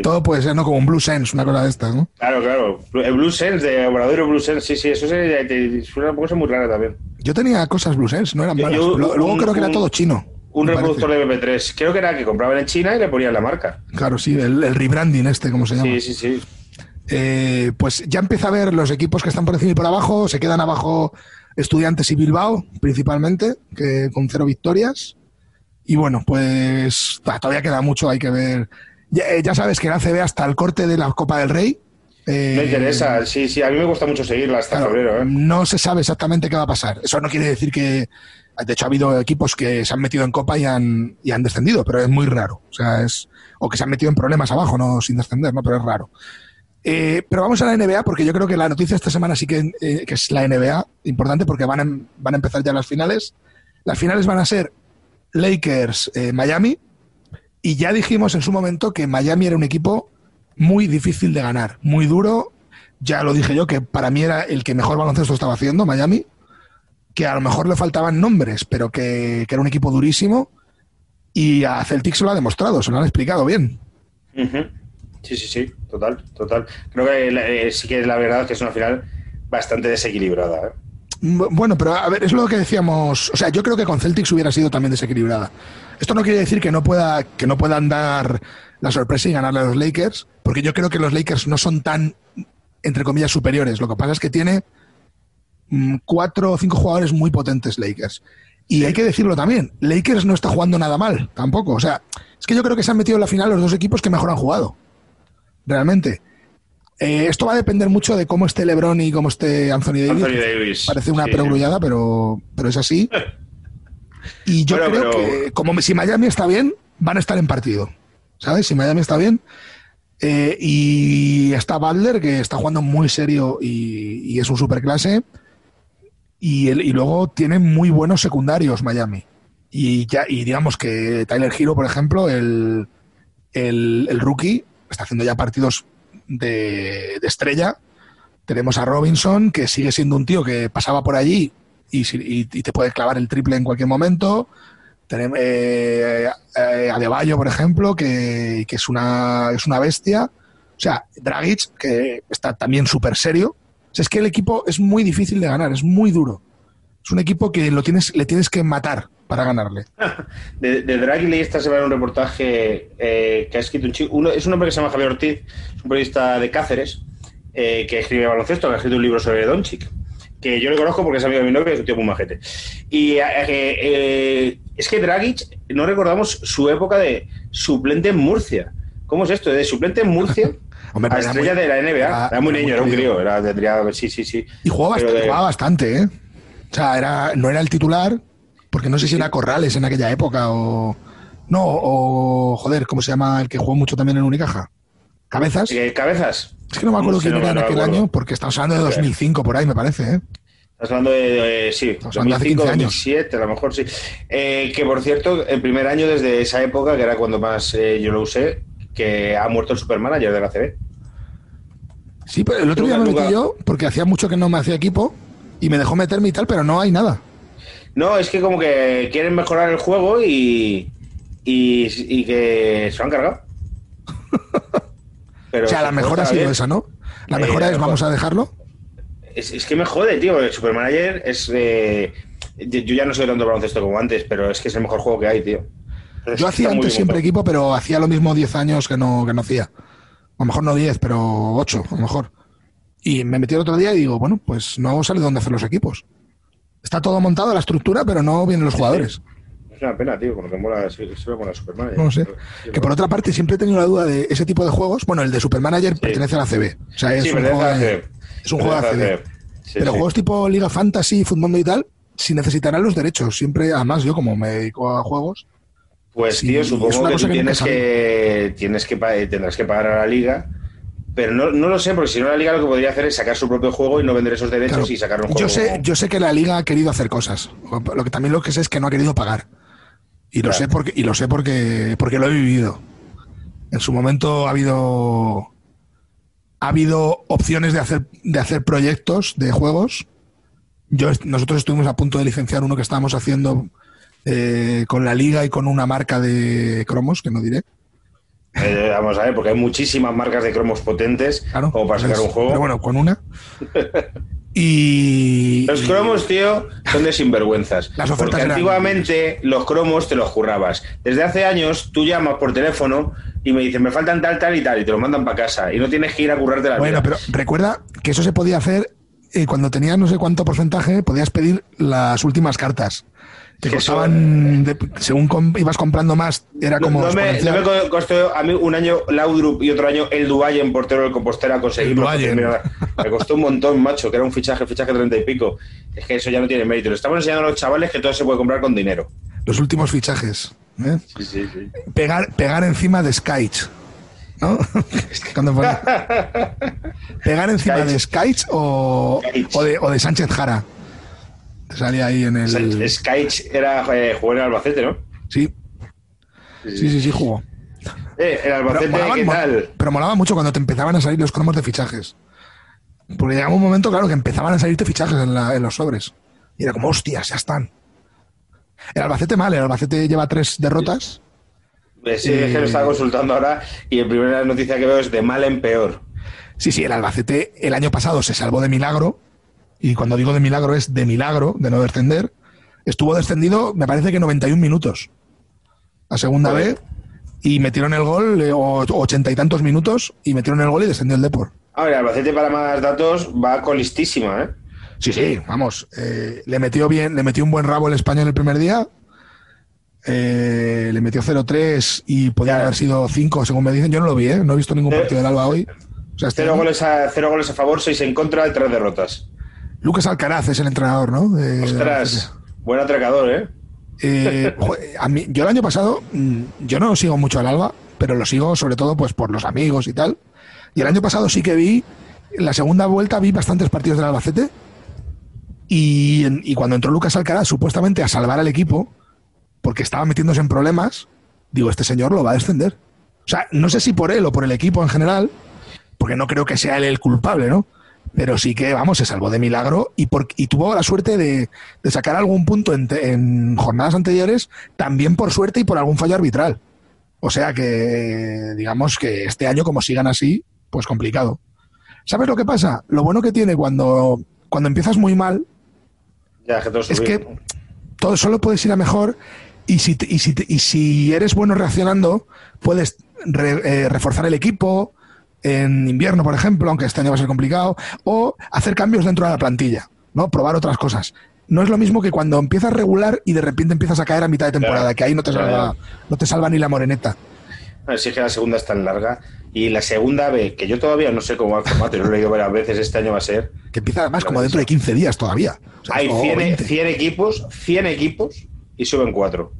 todo puede ser, ¿no? Como un Blue Sense, una cosa de estas, ¿no? Claro, claro. El Blue Sense, de Obrador Blue Sense, sí, sí, eso suena una cosa muy rara también. Yo tenía cosas Blue Sense, no eran malas. Luego creo que era todo chino. Un reproductor de MP3. Creo que era que compraban en China y le ponían la marca. Claro, sí, el, rebranding este, como se llama. Sí, sí, sí. Eh, pues ya empieza a ver los equipos que están por encima y por abajo, se quedan abajo Estudiantes y Bilbao, principalmente, que con cero victorias. Y bueno, pues todavía queda mucho, hay que ver. Ya, eh, sabes que la CB hasta el corte de la Copa del Rey. Eh, me interesa, sí, sí, a mí me gusta mucho seguirla hasta febrero. ¿eh? No se sabe exactamente qué va a pasar. Eso no quiere decir que. De hecho, ha habido equipos que se han metido en Copa y han, y han descendido, pero es muy raro. O sea, es. O que se han metido en problemas abajo, no sin descender, ¿no? Pero es raro. Eh, pero vamos a la NBA porque yo creo que la noticia esta semana sí que, eh, es la NBA, importante porque van a, van a empezar ya las finales. Las finales van a ser Lakers-Miami eh, y ya dijimos en su momento que Miami era un equipo muy difícil de ganar, muy duro. Ya lo dije yo que para mí era el que mejor baloncesto estaba haciendo, Miami, que a lo mejor le faltaban nombres, pero que, era un equipo durísimo y a Celtics se lo ha demostrado, se lo han explicado bien. Sí, sí, sí, total, total. Creo que eh, sí que es la verdad que es una final bastante desequilibrada. ¿eh? Bueno, pero a ver, es lo que decíamos. O sea, yo creo que con Celtics hubiera sido también desequilibrada. Esto no quiere decir que no pueda que no puedan dar la sorpresa y ganarle a los Lakers, porque yo creo que los Lakers no son tan, entre comillas, superiores. Lo que pasa es que tiene mm, cuatro o cinco jugadores muy potentes Lakers. Y hay que decirlo también, Lakers no está jugando nada mal, tampoco. O sea, es que yo creo que se han metido en la final los dos equipos que mejor han jugado realmente. Eh, esto va a depender mucho de cómo esté LeBron y cómo esté Anthony Davis. Parece una perogrullada, pero, pero es así. Y yo creo que, como si Miami está bien, van a estar en partido. ¿Sabes? Si Miami está bien. Eh, y está Butler, que está jugando muy serio y, es un superclase. Y, el- y luego tiene muy buenos secundarios Miami. Y ya y digamos que Tyler Hero, por ejemplo, el, el, el rookie, está haciendo ya partidos de, de estrella. Tenemos a Robinson, que sigue siendo un tío que pasaba por allí y, te puede clavar el triple en cualquier momento. Tenemos eh, eh, Adebayo, por ejemplo, que, que es, una, es una bestia. O sea, Dragic, que está también súper serio. Es que el equipo es muy difícil de ganar, es muy duro. Es un equipo que lo tienes, le tienes que matar para ganarle. De, de Draghi leí esta semana un reportaje eh, que ha escrito un chico. Uno, es un hombre que se llama Javier Ortiz, es un periodista de Cáceres, eh, que escribe baloncesto, que ha escrito un libro sobre Doncic. Que yo le conozco porque es amigo de mi novio, que es un tío muy majete. Y eh, eh, es que Dragic, no recordamos su época de suplente en Murcia. ¿Cómo es esto? De suplente en Murcia Hombre, a estrella muy- de la NBA. era- Era, muy era niño, muy era un crío. Era, tendría, sí, sí, sí. Y jugaba, bastante, de- jugaba bastante, ¿eh? O sea, era, no era el titular, porque no sé si era Corrales en aquella época o. No, o. Joder, ¿cómo se llama el que jugó mucho también en Unicaja? ¿Cabezas? Eh, ¿Cabezas? Es que no me acuerdo No quién no era en aquel acuerdo. año, porque estamos hablando de 2005 por ahí, me parece, ¿eh? Estás hablando de, de- sí, Estamos hablando de hace 2005, 15 años. 2007, a lo mejor sí. Eh, que por cierto, el primer año desde esa época, que era cuando más eh, yo lo usé, que ha muerto el supermanager de la CB. Sí, pero el otro día me Nunca- metí yo, porque hacía mucho que no me hacía equipo, y me dejó meterme y tal, pero no hay nada. No, es que como que quieren mejorar el juego y, y, y que se lo han cargado. Pero o sea, la el mejor juego ha sido bien. esa, ¿no? La Eh, mejor la es vamos a dejarlo. Es, es que me jode, tío. El Supermanager es. eh, yo ya no soy tanto baloncesto como antes, pero es que es el mejor juego que hay, tío. Yo hacía antes siempre equipo, pero hacía lo mismo 10 años que no, que no hacía. A lo mejor no 10, pero 8, a lo mejor. Y me metí el otro día y digo, bueno, pues no sale dónde hacer los equipos. Está todo montado, la estructura, pero no vienen los jugadores. Es una pena, tío, porque mola, sí, sí me mola Superman. No sé. Que por otra parte, siempre he tenido la duda de ese tipo de juegos. Bueno, el de Supermanager pertenece a la CB. O sea, es Sí, un juego la de, es un juego de la ACB. Sí, Pero juegos tipo Liga Fantasy, Fútbol y tal, si necesitarán los derechos. Siempre, además, yo como me dedico a juegos, Pues, Sí, tío, es supongo una que cosa tú que tienes que, tienes que tendrás que pagar a la liga. Pero no, no lo sé, porque si no, la liga lo que podría hacer es sacar su propio juego y no vender esos derechos Claro. y sacar un juego. Yo sé, yo sé que la liga ha querido hacer cosas. Lo que también lo que sé es que no ha querido pagar. Y lo Claro. sé porque, y lo sé porque, porque lo he vivido. En su momento ha habido ha habido opciones de hacer, de hacer proyectos de juegos. Yo, nosotros estuvimos a punto de licenciar uno que estábamos haciendo eh, con la liga y con una marca de cromos, que no diré. Eh, vamos a ver, porque hay muchísimas marcas de cromos potentes Claro. como para sacar un juego. Pero bueno, con una. Y. Los cromos, tío, son de sinvergüenzas. Las ofertas Porque eran- antiguamente los cromos te los currabas. Desde hace años tú llamas por teléfono y me dices, me faltan tal, tal y tal, y te lo mandan para casa. Y no tienes que ir a currarte la Bueno, vida. pero recuerda que eso se podía hacer eh, cuando tenías no sé cuánto porcentaje, podías pedir las últimas cartas. Te costaban, de- según ibas comprando más, era como. no me, no costó a mí un año Laudrup y otro año el Duayen, portero del Compostela, conseguirlo. Mira, Me costó un montón, macho, que era un fichaje, fichaje 30 y pico. Es que eso ya no tiene mérito. Le estamos enseñando a los chavales que todo se puede comprar con dinero. Los últimos fichajes. ¿eh? Sí, sí, sí. Pegar, pegar encima de Skype. ¿No? Cuando pone- Pegar encima de Skype o, o, de, o de Sánchez Jara. Te salía ahí en el. Skyche era eh, jugó en Albacete, ¿no? Sí, sí, sí, sí, jugó. Eh, el Pero Albacete, molaba, ¿qué tal? pero molaba mucho cuando te empezaban a salir los cromos de fichajes. Porque llegaba un momento, claro, que empezaban a salirte fichajes en, la- en los sobres. Y era como, hostias, ya están. El Albacete mal, el Albacete lleva tres derrotas. Eh, Sí, es que lo estaba consultando ahora y la primera noticia que veo es de mal en peor. Sí, sí, el Albacete el año pasado se salvó de milagro. Y cuando digo de milagro es de milagro, de no descender. Estuvo descendido, me parece que 91 minutos. A segunda vez. Y metieron el gol, eh, o- ochenta y tantos minutos, y metieron el gol y descendió el Depor. Ahora, el Albacete, para más datos, va colistísima, ¿eh? Sí, sí, vamos. eh, le metió bien, le metió un buen rabo el español el primer día. eh, le metió 0-3 y podía haber sido 5, según me dicen. Yo no lo vi, ¿eh? No he visto ningún partido del Alba hoy. O sea, este Cero año. goles, a, cero goles a favor, seis en contra tres derrotas. Lucas Alcaraz es el entrenador, ¿no? Ostras, buen atracador, ¿eh? Eh, a mí, yo el año pasado, mm, yo no sigo mucho al Alba, pero lo sigo sobre todo pues por los amigos y tal. Y el año pasado sí que vi, en la segunda vuelta vi bastantes partidos del Albacete Y, y cuando entró Lucas Alcaraz supuestamente a salvar al equipo, porque estaba metiéndose en problemas, digo, este señor lo va a descender. O sea, no sé si por él o por el equipo en general, porque no creo que sea él el culpable, ¿no? Pero sí que, vamos, se salvó de milagro y, por- y tuvo la suerte de, de sacar algún punto en, jornadas anteriores, también por suerte y por algún fallo arbitral. O sea que, digamos que este año, como sigan así, pues complicado. ¿Sabes lo que pasa? Lo bueno que tiene cuando, cuando empiezas muy mal Ya, que todo es que todo solo puedes ir a mejor y si, y si, y si eres bueno reaccionando, puedes re- eh, reforzar el equipo en invierno, por ejemplo, aunque este año va a ser complicado, o hacer cambios dentro de la plantilla, ¿no? Probar otras cosas. No es lo mismo que cuando empiezas regular y de repente empiezas a caer a mitad de temporada, Claro. que ahí no te salva, Claro. no te salva ni la moreneta. A ver, sí que la segunda es tan larga. Y la segunda B, que yo todavía no sé cómo va el formato, yo lo he leído varias veces, este año va a ser. Que empieza además como dentro de 15 días todavía. O sea, Hay o 100, 20. 100 equipos, 100 equipos y suben cuatro.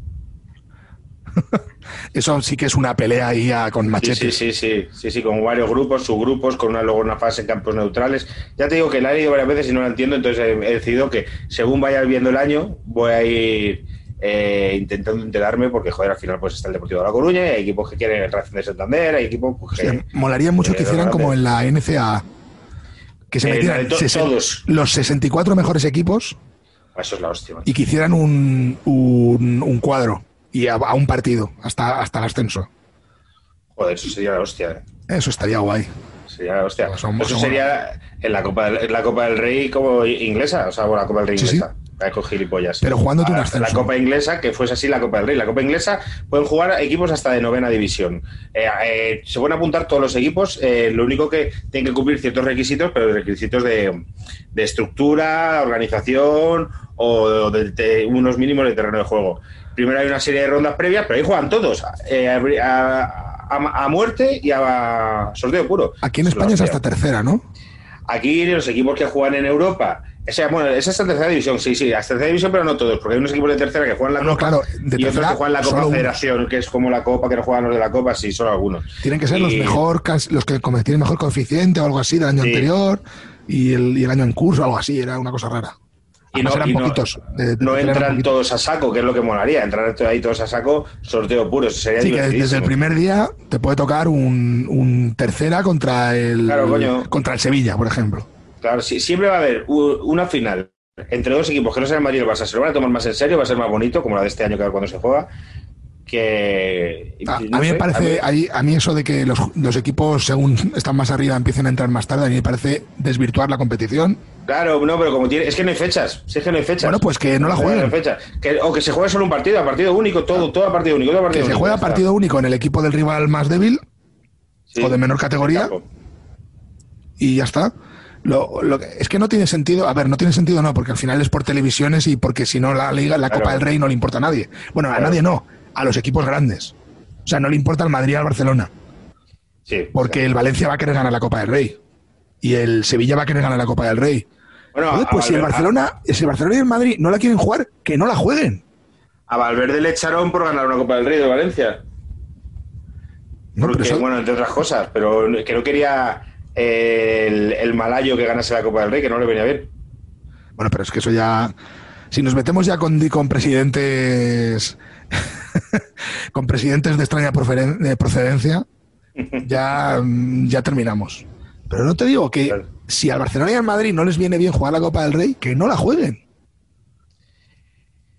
Eso sí que es una pelea ahí a- con Sí, machetes. sí, sí, sí, sí, sí, con varios grupos, subgrupos, con una, luego una fase en campos neutrales. Ya te digo que la he leído varias veces y no la entiendo, entonces he, decidido que según vaya viendo el año, voy a ir eh, intentando enterarme, porque joder, al final pues está el Deportivo de La Coruña, y hay equipos que quieren el Racing de Santander, hay equipos pues, que... Hostia, molaría mucho que Eh, hicieran como en la NCA. Que se Eh, metieran to- todos. los 64 mejores equipos Eso es la hostia. man. y que hicieran un, un, un cuadro y a, a un partido hasta, hasta el ascenso. Joder, eso sería la hostia. eh. Eso estaría guay. Sería la hostia. Pues son- eso son- sería en la Copa, del, en la Copa del Rey como inglesa, o sea, bueno, la Copa del Rey Sí, inglesa. Con gilipollas. Pero jugándote un ascenso. La Copa inglesa, que fuese así la Copa del Rey. La Copa inglesa pueden jugar equipos hasta de novena división. Eh, eh, se pueden apuntar todos los equipos. eh, lo único que tienen que cumplir ciertos requisitos, pero requisitos de, de estructura, organización o de, de unos mínimos de terreno de juego. Primero hay una serie de rondas previas, pero ahí juegan todos. a, a- a muerte y a sorteo puro. Aquí en España es hasta tercera, ¿no? Aquí los equipos que juegan en Europa, esa, bueno, esa es la tercera división, sí, sí, hasta tercera división, pero no todos, porque hay unos equipos de tercera que juegan la No, Copa claro, de y otros que juegan la Copa. Federación, que es como la Copa que no juegan los de la Copa, sí, solo algunos. Tienen que ser los mejor, los que tienen mejor coeficiente o algo así del año Sí. anterior y el, y el año en curso, algo así, era una cosa rara. Y no, eran y no- poquitos. no entran poquitos. todos a saco, que es lo que molaría, entrar ahí todos a saco, sorteo puro, eso sería Sí, que desde el primer día te puede tocar un, un tercera contra el Claro, coño. contra el Sevilla, por ejemplo. Claro, sí, siempre va a haber una final entre dos equipos que no sean el Madrid y el Barça, se lo van a tomar más en serio, va a ser más bonito, como la de este año que cuando se juega, que... A, no a mí sé, me parece, a mí- a, a mí eso de que los, los equipos, según están más arriba, empiecen a entrar más tarde, a mí me parece desvirtuar la competición. Claro, no, pero como tiene, es que no hay fechas, si es que no hay fechas. Bueno, pues que no la hay jueguen. fechas. Que- o que se juegue solo un partido, a partido único, todo, todo a partido único, todo a Que partido se único, juega está. partido único en el equipo del rival más débil Sí. o de menor categoría y ya está. Lo, lo que- es que no tiene sentido, a ver, no tiene sentido no, porque al final es por televisiones y porque si no la liga, la Claro. Copa del Rey no le importa a nadie. Bueno, a Claro. nadie no, a los equipos grandes. O sea, no le importa al Madrid y al Barcelona. Sí, Porque el Valencia va a querer ganar la Copa del Rey. Y el Sevilla va a querer ganar la Copa del Rey. Bueno, a, pues si el Barcelona, si el Barcelona y el Madrid no la quieren jugar, que no la jueguen. a Valverde le echaron por ganar una Copa del Rey de Valencia. No, Porque, eso- bueno, entre otras cosas, pero que no quería el, el malayo que ganase la Copa del Rey, que no le venía bien. Bueno, pero es que eso ya. Si nos metemos ya con, con presidentes. con presidentes de extraña procedencia, ya, ya terminamos. Pero no te digo que Claro. si al Barcelona y al Madrid no les viene bien jugar la Copa del Rey, que no la jueguen.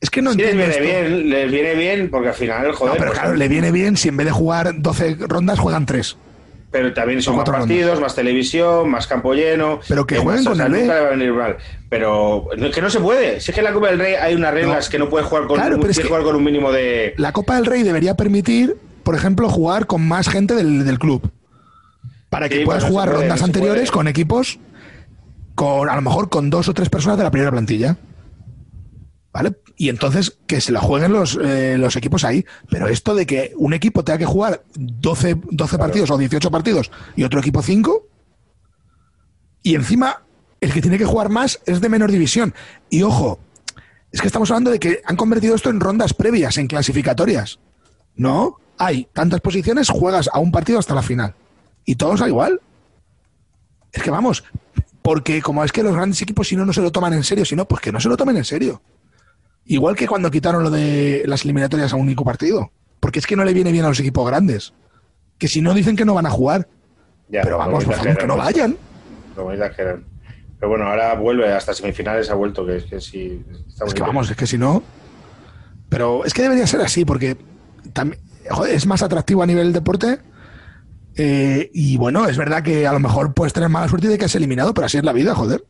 Es que no Sí, les entiendo viene esto. bien, les viene bien, porque al final, joder, No, pero pues, claro, le viene bien si en vez de jugar 12 rondas juegan 3. Pero también son más partidos, más televisión, más campo lleno. Pero que eh, jueguen más- con o sea, el nunca le va a venir mal. Pero que no se puede. Si es que en la Copa del Rey hay unas reglas No. que no puedes jugar con, Claro, un, pero es tienes que que- jugar con un mínimo de. La Copa del Rey debería permitir, por ejemplo, jugar con más gente del, del club. Para que Sí, puedas jugar puede, rondas anteriores con equipos con a lo mejor con dos o tres personas de la primera plantilla. ¿Vale? Y entonces que se la jueguen los, eh, los equipos ahí. Pero esto de que un equipo tenga que jugar 12, 12 partidos o 18 partidos y otro equipo 5, y encima el que tiene que jugar más es de menor división. Y ojo, es que estamos hablando de que han convertido esto en rondas previas, en clasificatorias. No, hay tantas posiciones, juegas a un partido hasta la final. Y todos da igual. Es que vamos, Porque como es que los grandes equipos si no, no se lo toman en serio, si no, pues que no se lo tomen en serio. Igual que cuando quitaron lo de las eliminatorias a un único partido. Porque es que no le viene bien a los equipos grandes. Que si no dicen que no van a jugar. Ya, pero vamos, por favor, que no vayan. No exageran. Pero bueno, ahora vuelve hasta semifinales, ha vuelto, que es que si... Es que vamos, es que si no... Pero es que debería ser así, porque también, joder, es más atractivo a nivel deporte. Eh, y bueno, es verdad que a lo mejor puedes tener mala suerte de que has eliminado, pero así es la vida, joder.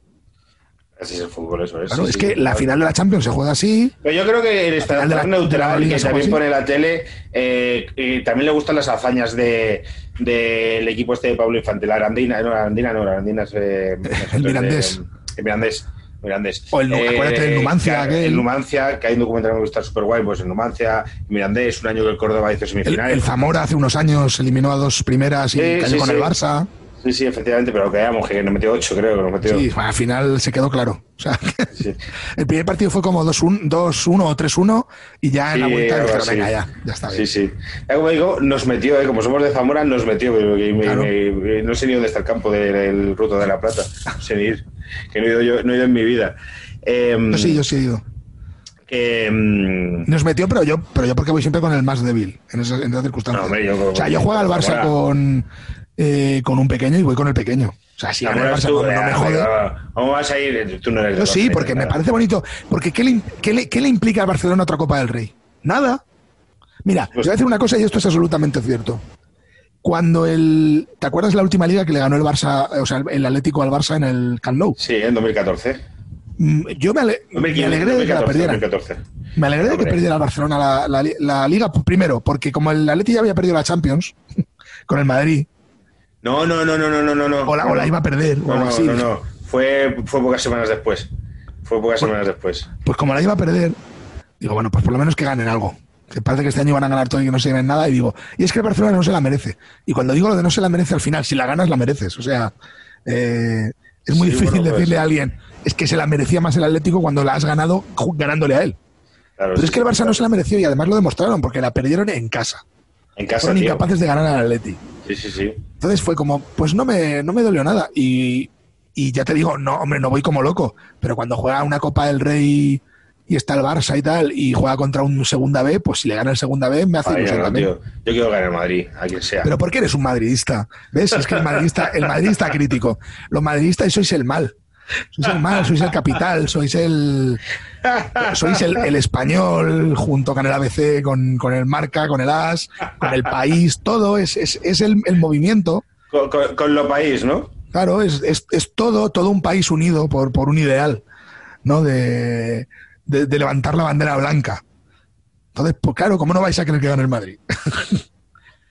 Así es el fútbol, eso es. Claro, sí, es sí, que la claro. final de la Champions se juega así. Pero yo creo que el de estar de neutral, que también pone la tele, eh, y también le gustan las hazañas de del equipo este de Pablo Infante, la Arandina, no, la Arandina no, la Arandina es eh, nosotros, Mirandés. eh, el Mirandés. Mirandés. O el Nu- acuérdate del Numancia, que-. El Numancia, que hay un documental que está súper guay, pues el Numancia, Mirandés, un año que el Córdoba hizo El, semifinales. el Zamora hace unos años eliminó a dos primeras y Sí, cayó sí, con sí. el Barça. Sí, sí, efectivamente, pero que hayamos, que nos metió 8, creo que nos metió. Sí, al final se quedó claro. O sea, Sí. el primer partido fue como 2-1 2-1 o 3-1 y ya en la vuelta dijeron, venga, ya, ya está bien. Sí, sí. Ya como digo, nos metió, ¿eh? como somos de Zamora, nos metió. me- Claro. me- no sé ni dónde está el campo del del Ruto de la Plata. No sé ni ir. Que no he ido, yo, no he ido en mi vida. Eh, Yo sí, yo sí he ido. que, mm, Nos metió, pero yo, pero yo porque voy siempre con el más débil en esas, en esas circunstancias. No, hombre, yo- o sea, yo juego al Barça con, eh, con un pequeño y voy con el pequeño. O sea, si gana el Barça tú, no, no eh, me jode. ¿Cómo vas a ir? Tú no eres Yo sí, Barcelona, porque me parece bonito. Porque ¿qué le, qué le- qué le implica al Barcelona otra Copa del Rey? Nada. Mira, te Pues- voy a decir una cosa y esto es absolutamente cierto. Cuando el. ¿Te acuerdas la última liga que le ganó el Barça, o sea, el Atlético al Barça en el Camp Nou? Sí, en 2014. Mm, Yo me, ale- me 2015, alegré de que la 2014, perdieran. 2014. Me alegré de que perdiera el Barcelona la, la- la liga primero, porque como el Atleti ya había perdido la Champions con el Madrid, No, no, no, no, no, no, no. o la, o la iba a perder, No, no, así. no, no. Fue, fue pocas semanas después. Fue pocas semanas después. Pues como la iba a perder, digo, bueno, pues por lo menos que ganen algo. Que parece que este año van a ganar todo y que no se lleven nada. Y digo, y es que el Barcelona no se la merece. Y cuando digo lo de no se la merece al final, si la ganas, la mereces. O sea, eh, es muy Sí, difícil bueno, pues- decirle a alguien, es que se la merecía más el Atlético cuando la has ganado ganándole a él. Claro, Pero sí, es que el sí, Barça claro. no se la mereció y además lo demostraron porque la perdieron en casa. En casa, Fueron tío. incapaces de ganar al Atleti. Sí, sí, sí. Entonces fue como, pues no me, no me dolió nada. Y, y ya te digo, no, hombre, no voy como loco. Pero cuando juega una Copa del Rey y está el Barça y tal, y juega contra un segunda B, pues si le gana el segunda B, me hace Ay, ilusión no, también. tío. Yo quiero ganar Madrid, a quien sea. Pero ¿por qué eres un madridista? ¿Ves? Es que el madridista, el madridista crítico. Los madridistas sois el mal. Sois el mal, sois el capital, sois el. Sois el, el español junto con el ABC, con, con el marca, con el AS, con el país, todo es, es, es el, el movimiento. Con, con- con lo país, ¿no? Claro, es, es, es todo, todo un país unido por, por un ideal, ¿no? De, de, de levantar la bandera blanca. Entonces, pues claro, ¿cómo no vais a querer que gane el Madrid?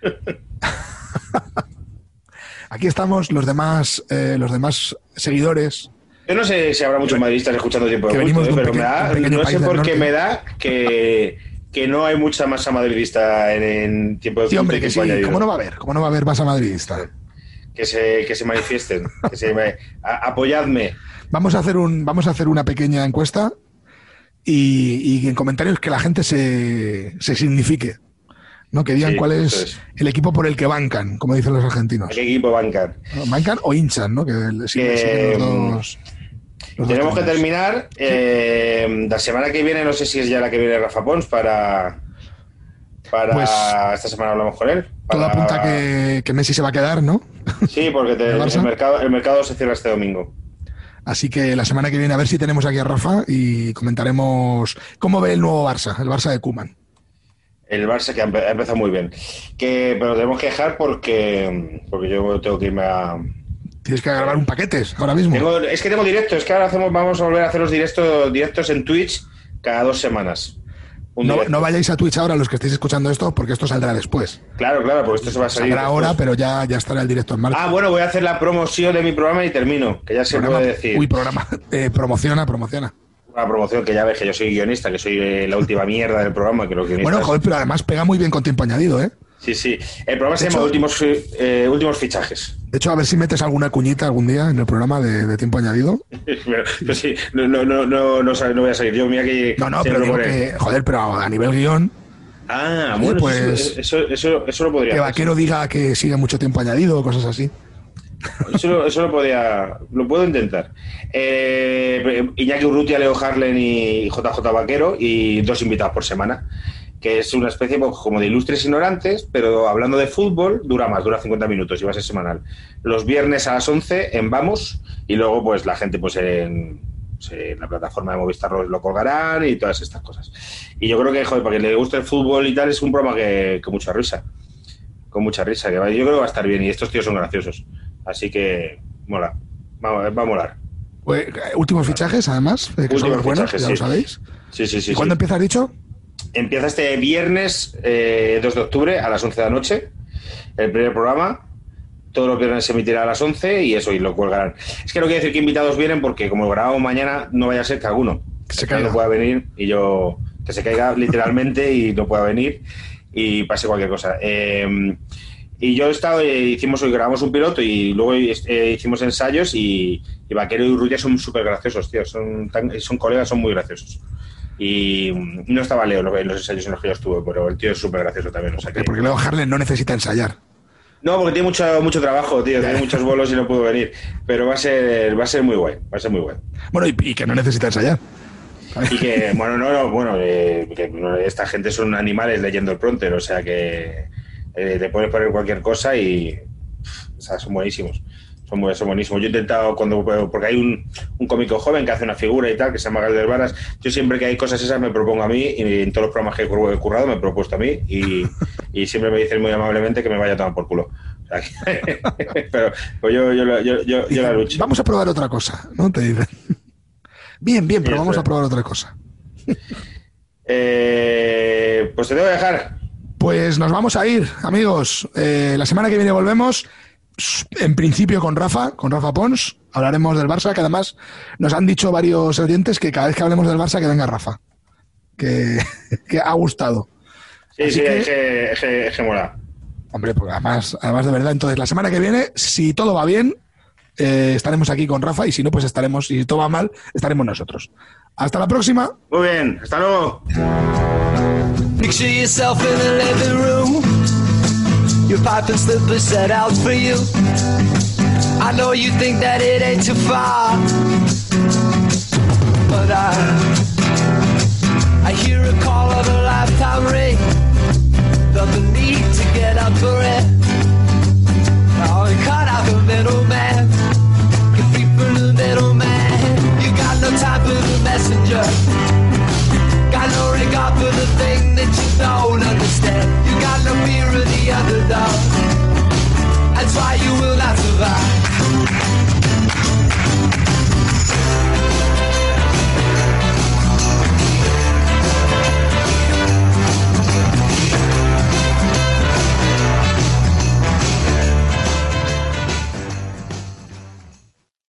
Aquí estamos los demás, eh, los demás seguidores. Yo no sé si habrá muchos madridistas escuchando tiempo de culto, ¿eh? pero me da, no sé por qué me da que, que no hay mucha masa madridista en, en tiempo de Sí, culto hombre, que sí. ¿Cómo no va a haber? ¿Cómo no va a haber masa madridista? que se, que se manifiesten, que se me- a- apoyadme. Vamos a hacer un, vamos a hacer una pequeña encuesta y, y en comentarios que la gente se, se signifique. ¿no? Que digan Sí, cuál es, es. el equipo por el que bancan, como dicen los argentinos. ¿A qué equipo bancan? Bancan o hinchan, ¿no? Que el- siguen los dos. Tenemos que terminar. eh, la semana que viene, no sé si es ya la que viene Rafa Pons para. Para Pues- esta semana hablamos con él. Todo para- apunta que, que Messi se va a quedar, ¿no? Sí, porque te- ¿El mercado, el mercado se cierra este domingo. Así que la semana que viene a ver si tenemos aquí a Rafa y comentaremos cómo ve el nuevo Barça, el Barça de Kuman. El Barça que ha empezado muy bien. Que, pero tenemos que dejar porque, porque yo tengo que irme a. Tienes que grabar un paquetes ahora mismo. Tengo- es que tengo directo, es que ahora hacemos, vamos a volver a hacer los directos, directos en Twitch cada dos semanas. No, no vayáis a Twitch ahora los que estéis escuchando esto, porque esto saldrá después. Claro, claro, porque esto se va a salir. Saldrá ahora, pero ya, ya estará el directo en marcha. Ah, bueno, voy a hacer la promoción de mi programa y termino, que ya se Programa- puede decir. Uy, programa. Eh, promociona, promociona. Una promoción que ya ves que yo soy guionista, que soy eh, la última mierda del programa, que los. Bueno, joder, pero además pega muy bien con tiempo añadido, ¿eh? Sí, sí. El programa se De llama hecho- Últimos, eh, Últimos Fichajes. De hecho, a ver si metes alguna cuñita algún día en el programa de, de tiempo añadido. pero, pero sí, no, no, no, no, no, voy a salir yo, mira que. No, no, pero digo que, joder, pero a nivel guion, Ah, Oye, bueno, pues- eso, eso, eso, lo podría que hacer. Vaquero diga que sigue mucho tiempo añadido o cosas así. Eso, eso lo podía, lo puedo intentar. Eh, Iñaki Urrutia, Leo Harlen y JJ Vaquero y dos invitados por semana, que es una especie pues, como de ilustres ignorantes, pero hablando de fútbol dura más, dura 50 minutos y va a ser semanal. Los viernes a las 11 en Vamos y luego pues la gente pues en, en la plataforma de Movistar lo, lo colgarán y todas estas cosas. Y yo creo que, joder, para que le guste el fútbol y tal, es un programa que, que mucha risa. Con mucha risa, que va- yo creo que va a estar bien y estos tíos son graciosos. Así que mola, va, va a molar. Pues, últimos fichajes, además, que son los buenos, fichajes, ya lo sabéis. Sí, sí, sí. ¿Y cuándo empieza, dicho? Empieza este viernes eh, 2 de octubre a las 11 de la noche, el primer programa. Todos los viernes se emitirá a las 11 y eso, y lo colgarán. Es que no quiere decir que invitados vienen porque como grabamos mañana, no vaya a ser que alguno Que se caiga. no pueda venir y yo que se caiga literalmente y no pueda venir y pase cualquier cosa. Eh, y yo he estado, eh, hicimos hoy, grabamos un piloto y luego eh, hicimos ensayos y, y Vaquero y Rutia son súper graciosos, tío. Son, tan- son colegas, son muy graciosos. Y mm, no estaba Leo en los ensayos en los que yo estuve, pero el tío es súper gracioso también. O sea que... Porque luego Harlen no necesita ensayar. No, porque tiene mucho, mucho trabajo, tío. Tiene muchos bolos y no pudo venir. Pero va a ser, va a ser muy guay. Va a ser muy guay. Bueno, y, y que no necesita ensayar. Y que, bueno, no, no, bueno, eh, que no, esta gente son animales leyendo el pronter, o sea que eh, te puedes poner cualquier cosa y o sea, son buenísimos. Son, buenísimos. Yo he intentado, cuando porque hay un, un cómico joven que hace una figura y tal, que se llama Galder Varas, yo siempre que hay cosas esas me propongo a mí y en todos los programas que he cur- he currado me he propuesto a mí y, y siempre me dicen muy amablemente que me vaya a tomar por culo. Pero pues yo, yo, la- yo, yo, la lucho. Vamos a probar otra cosa, ¿no? Te dicen. Bien, bien, pero Sí, vamos a probar otra cosa. Eh, pues te debo dejar. Pues nos vamos a ir, amigos. Eh, la semana que viene volvemos, en principio con Rafa, con Rafa Pons. Hablaremos del Barça, que además nos han dicho varios oyentes que cada vez que hablemos del Barça que venga Rafa. Que, que ha gustado. Sí, Así sí, que- es que, es que- es que mola. Hombre, pues además, además de verdad, entonces la semana que viene, si todo va bien, eh, estaremos aquí con Rafa y si no, pues estaremos, si todo va mal, estaremos nosotros. Hasta la próxima. Muy bien, hasta luego. Your pipe and slippers set out for you. I know you think that it ain't too far, but I I hear a call of a lifetime ring. Felt the need to get up for it. Oh, now I'm cut out the middleman. You're free the middleman. You got no time for the messenger. Got no regard for the thing that you don't understand. You got no fear underdog. That's why you will not survive.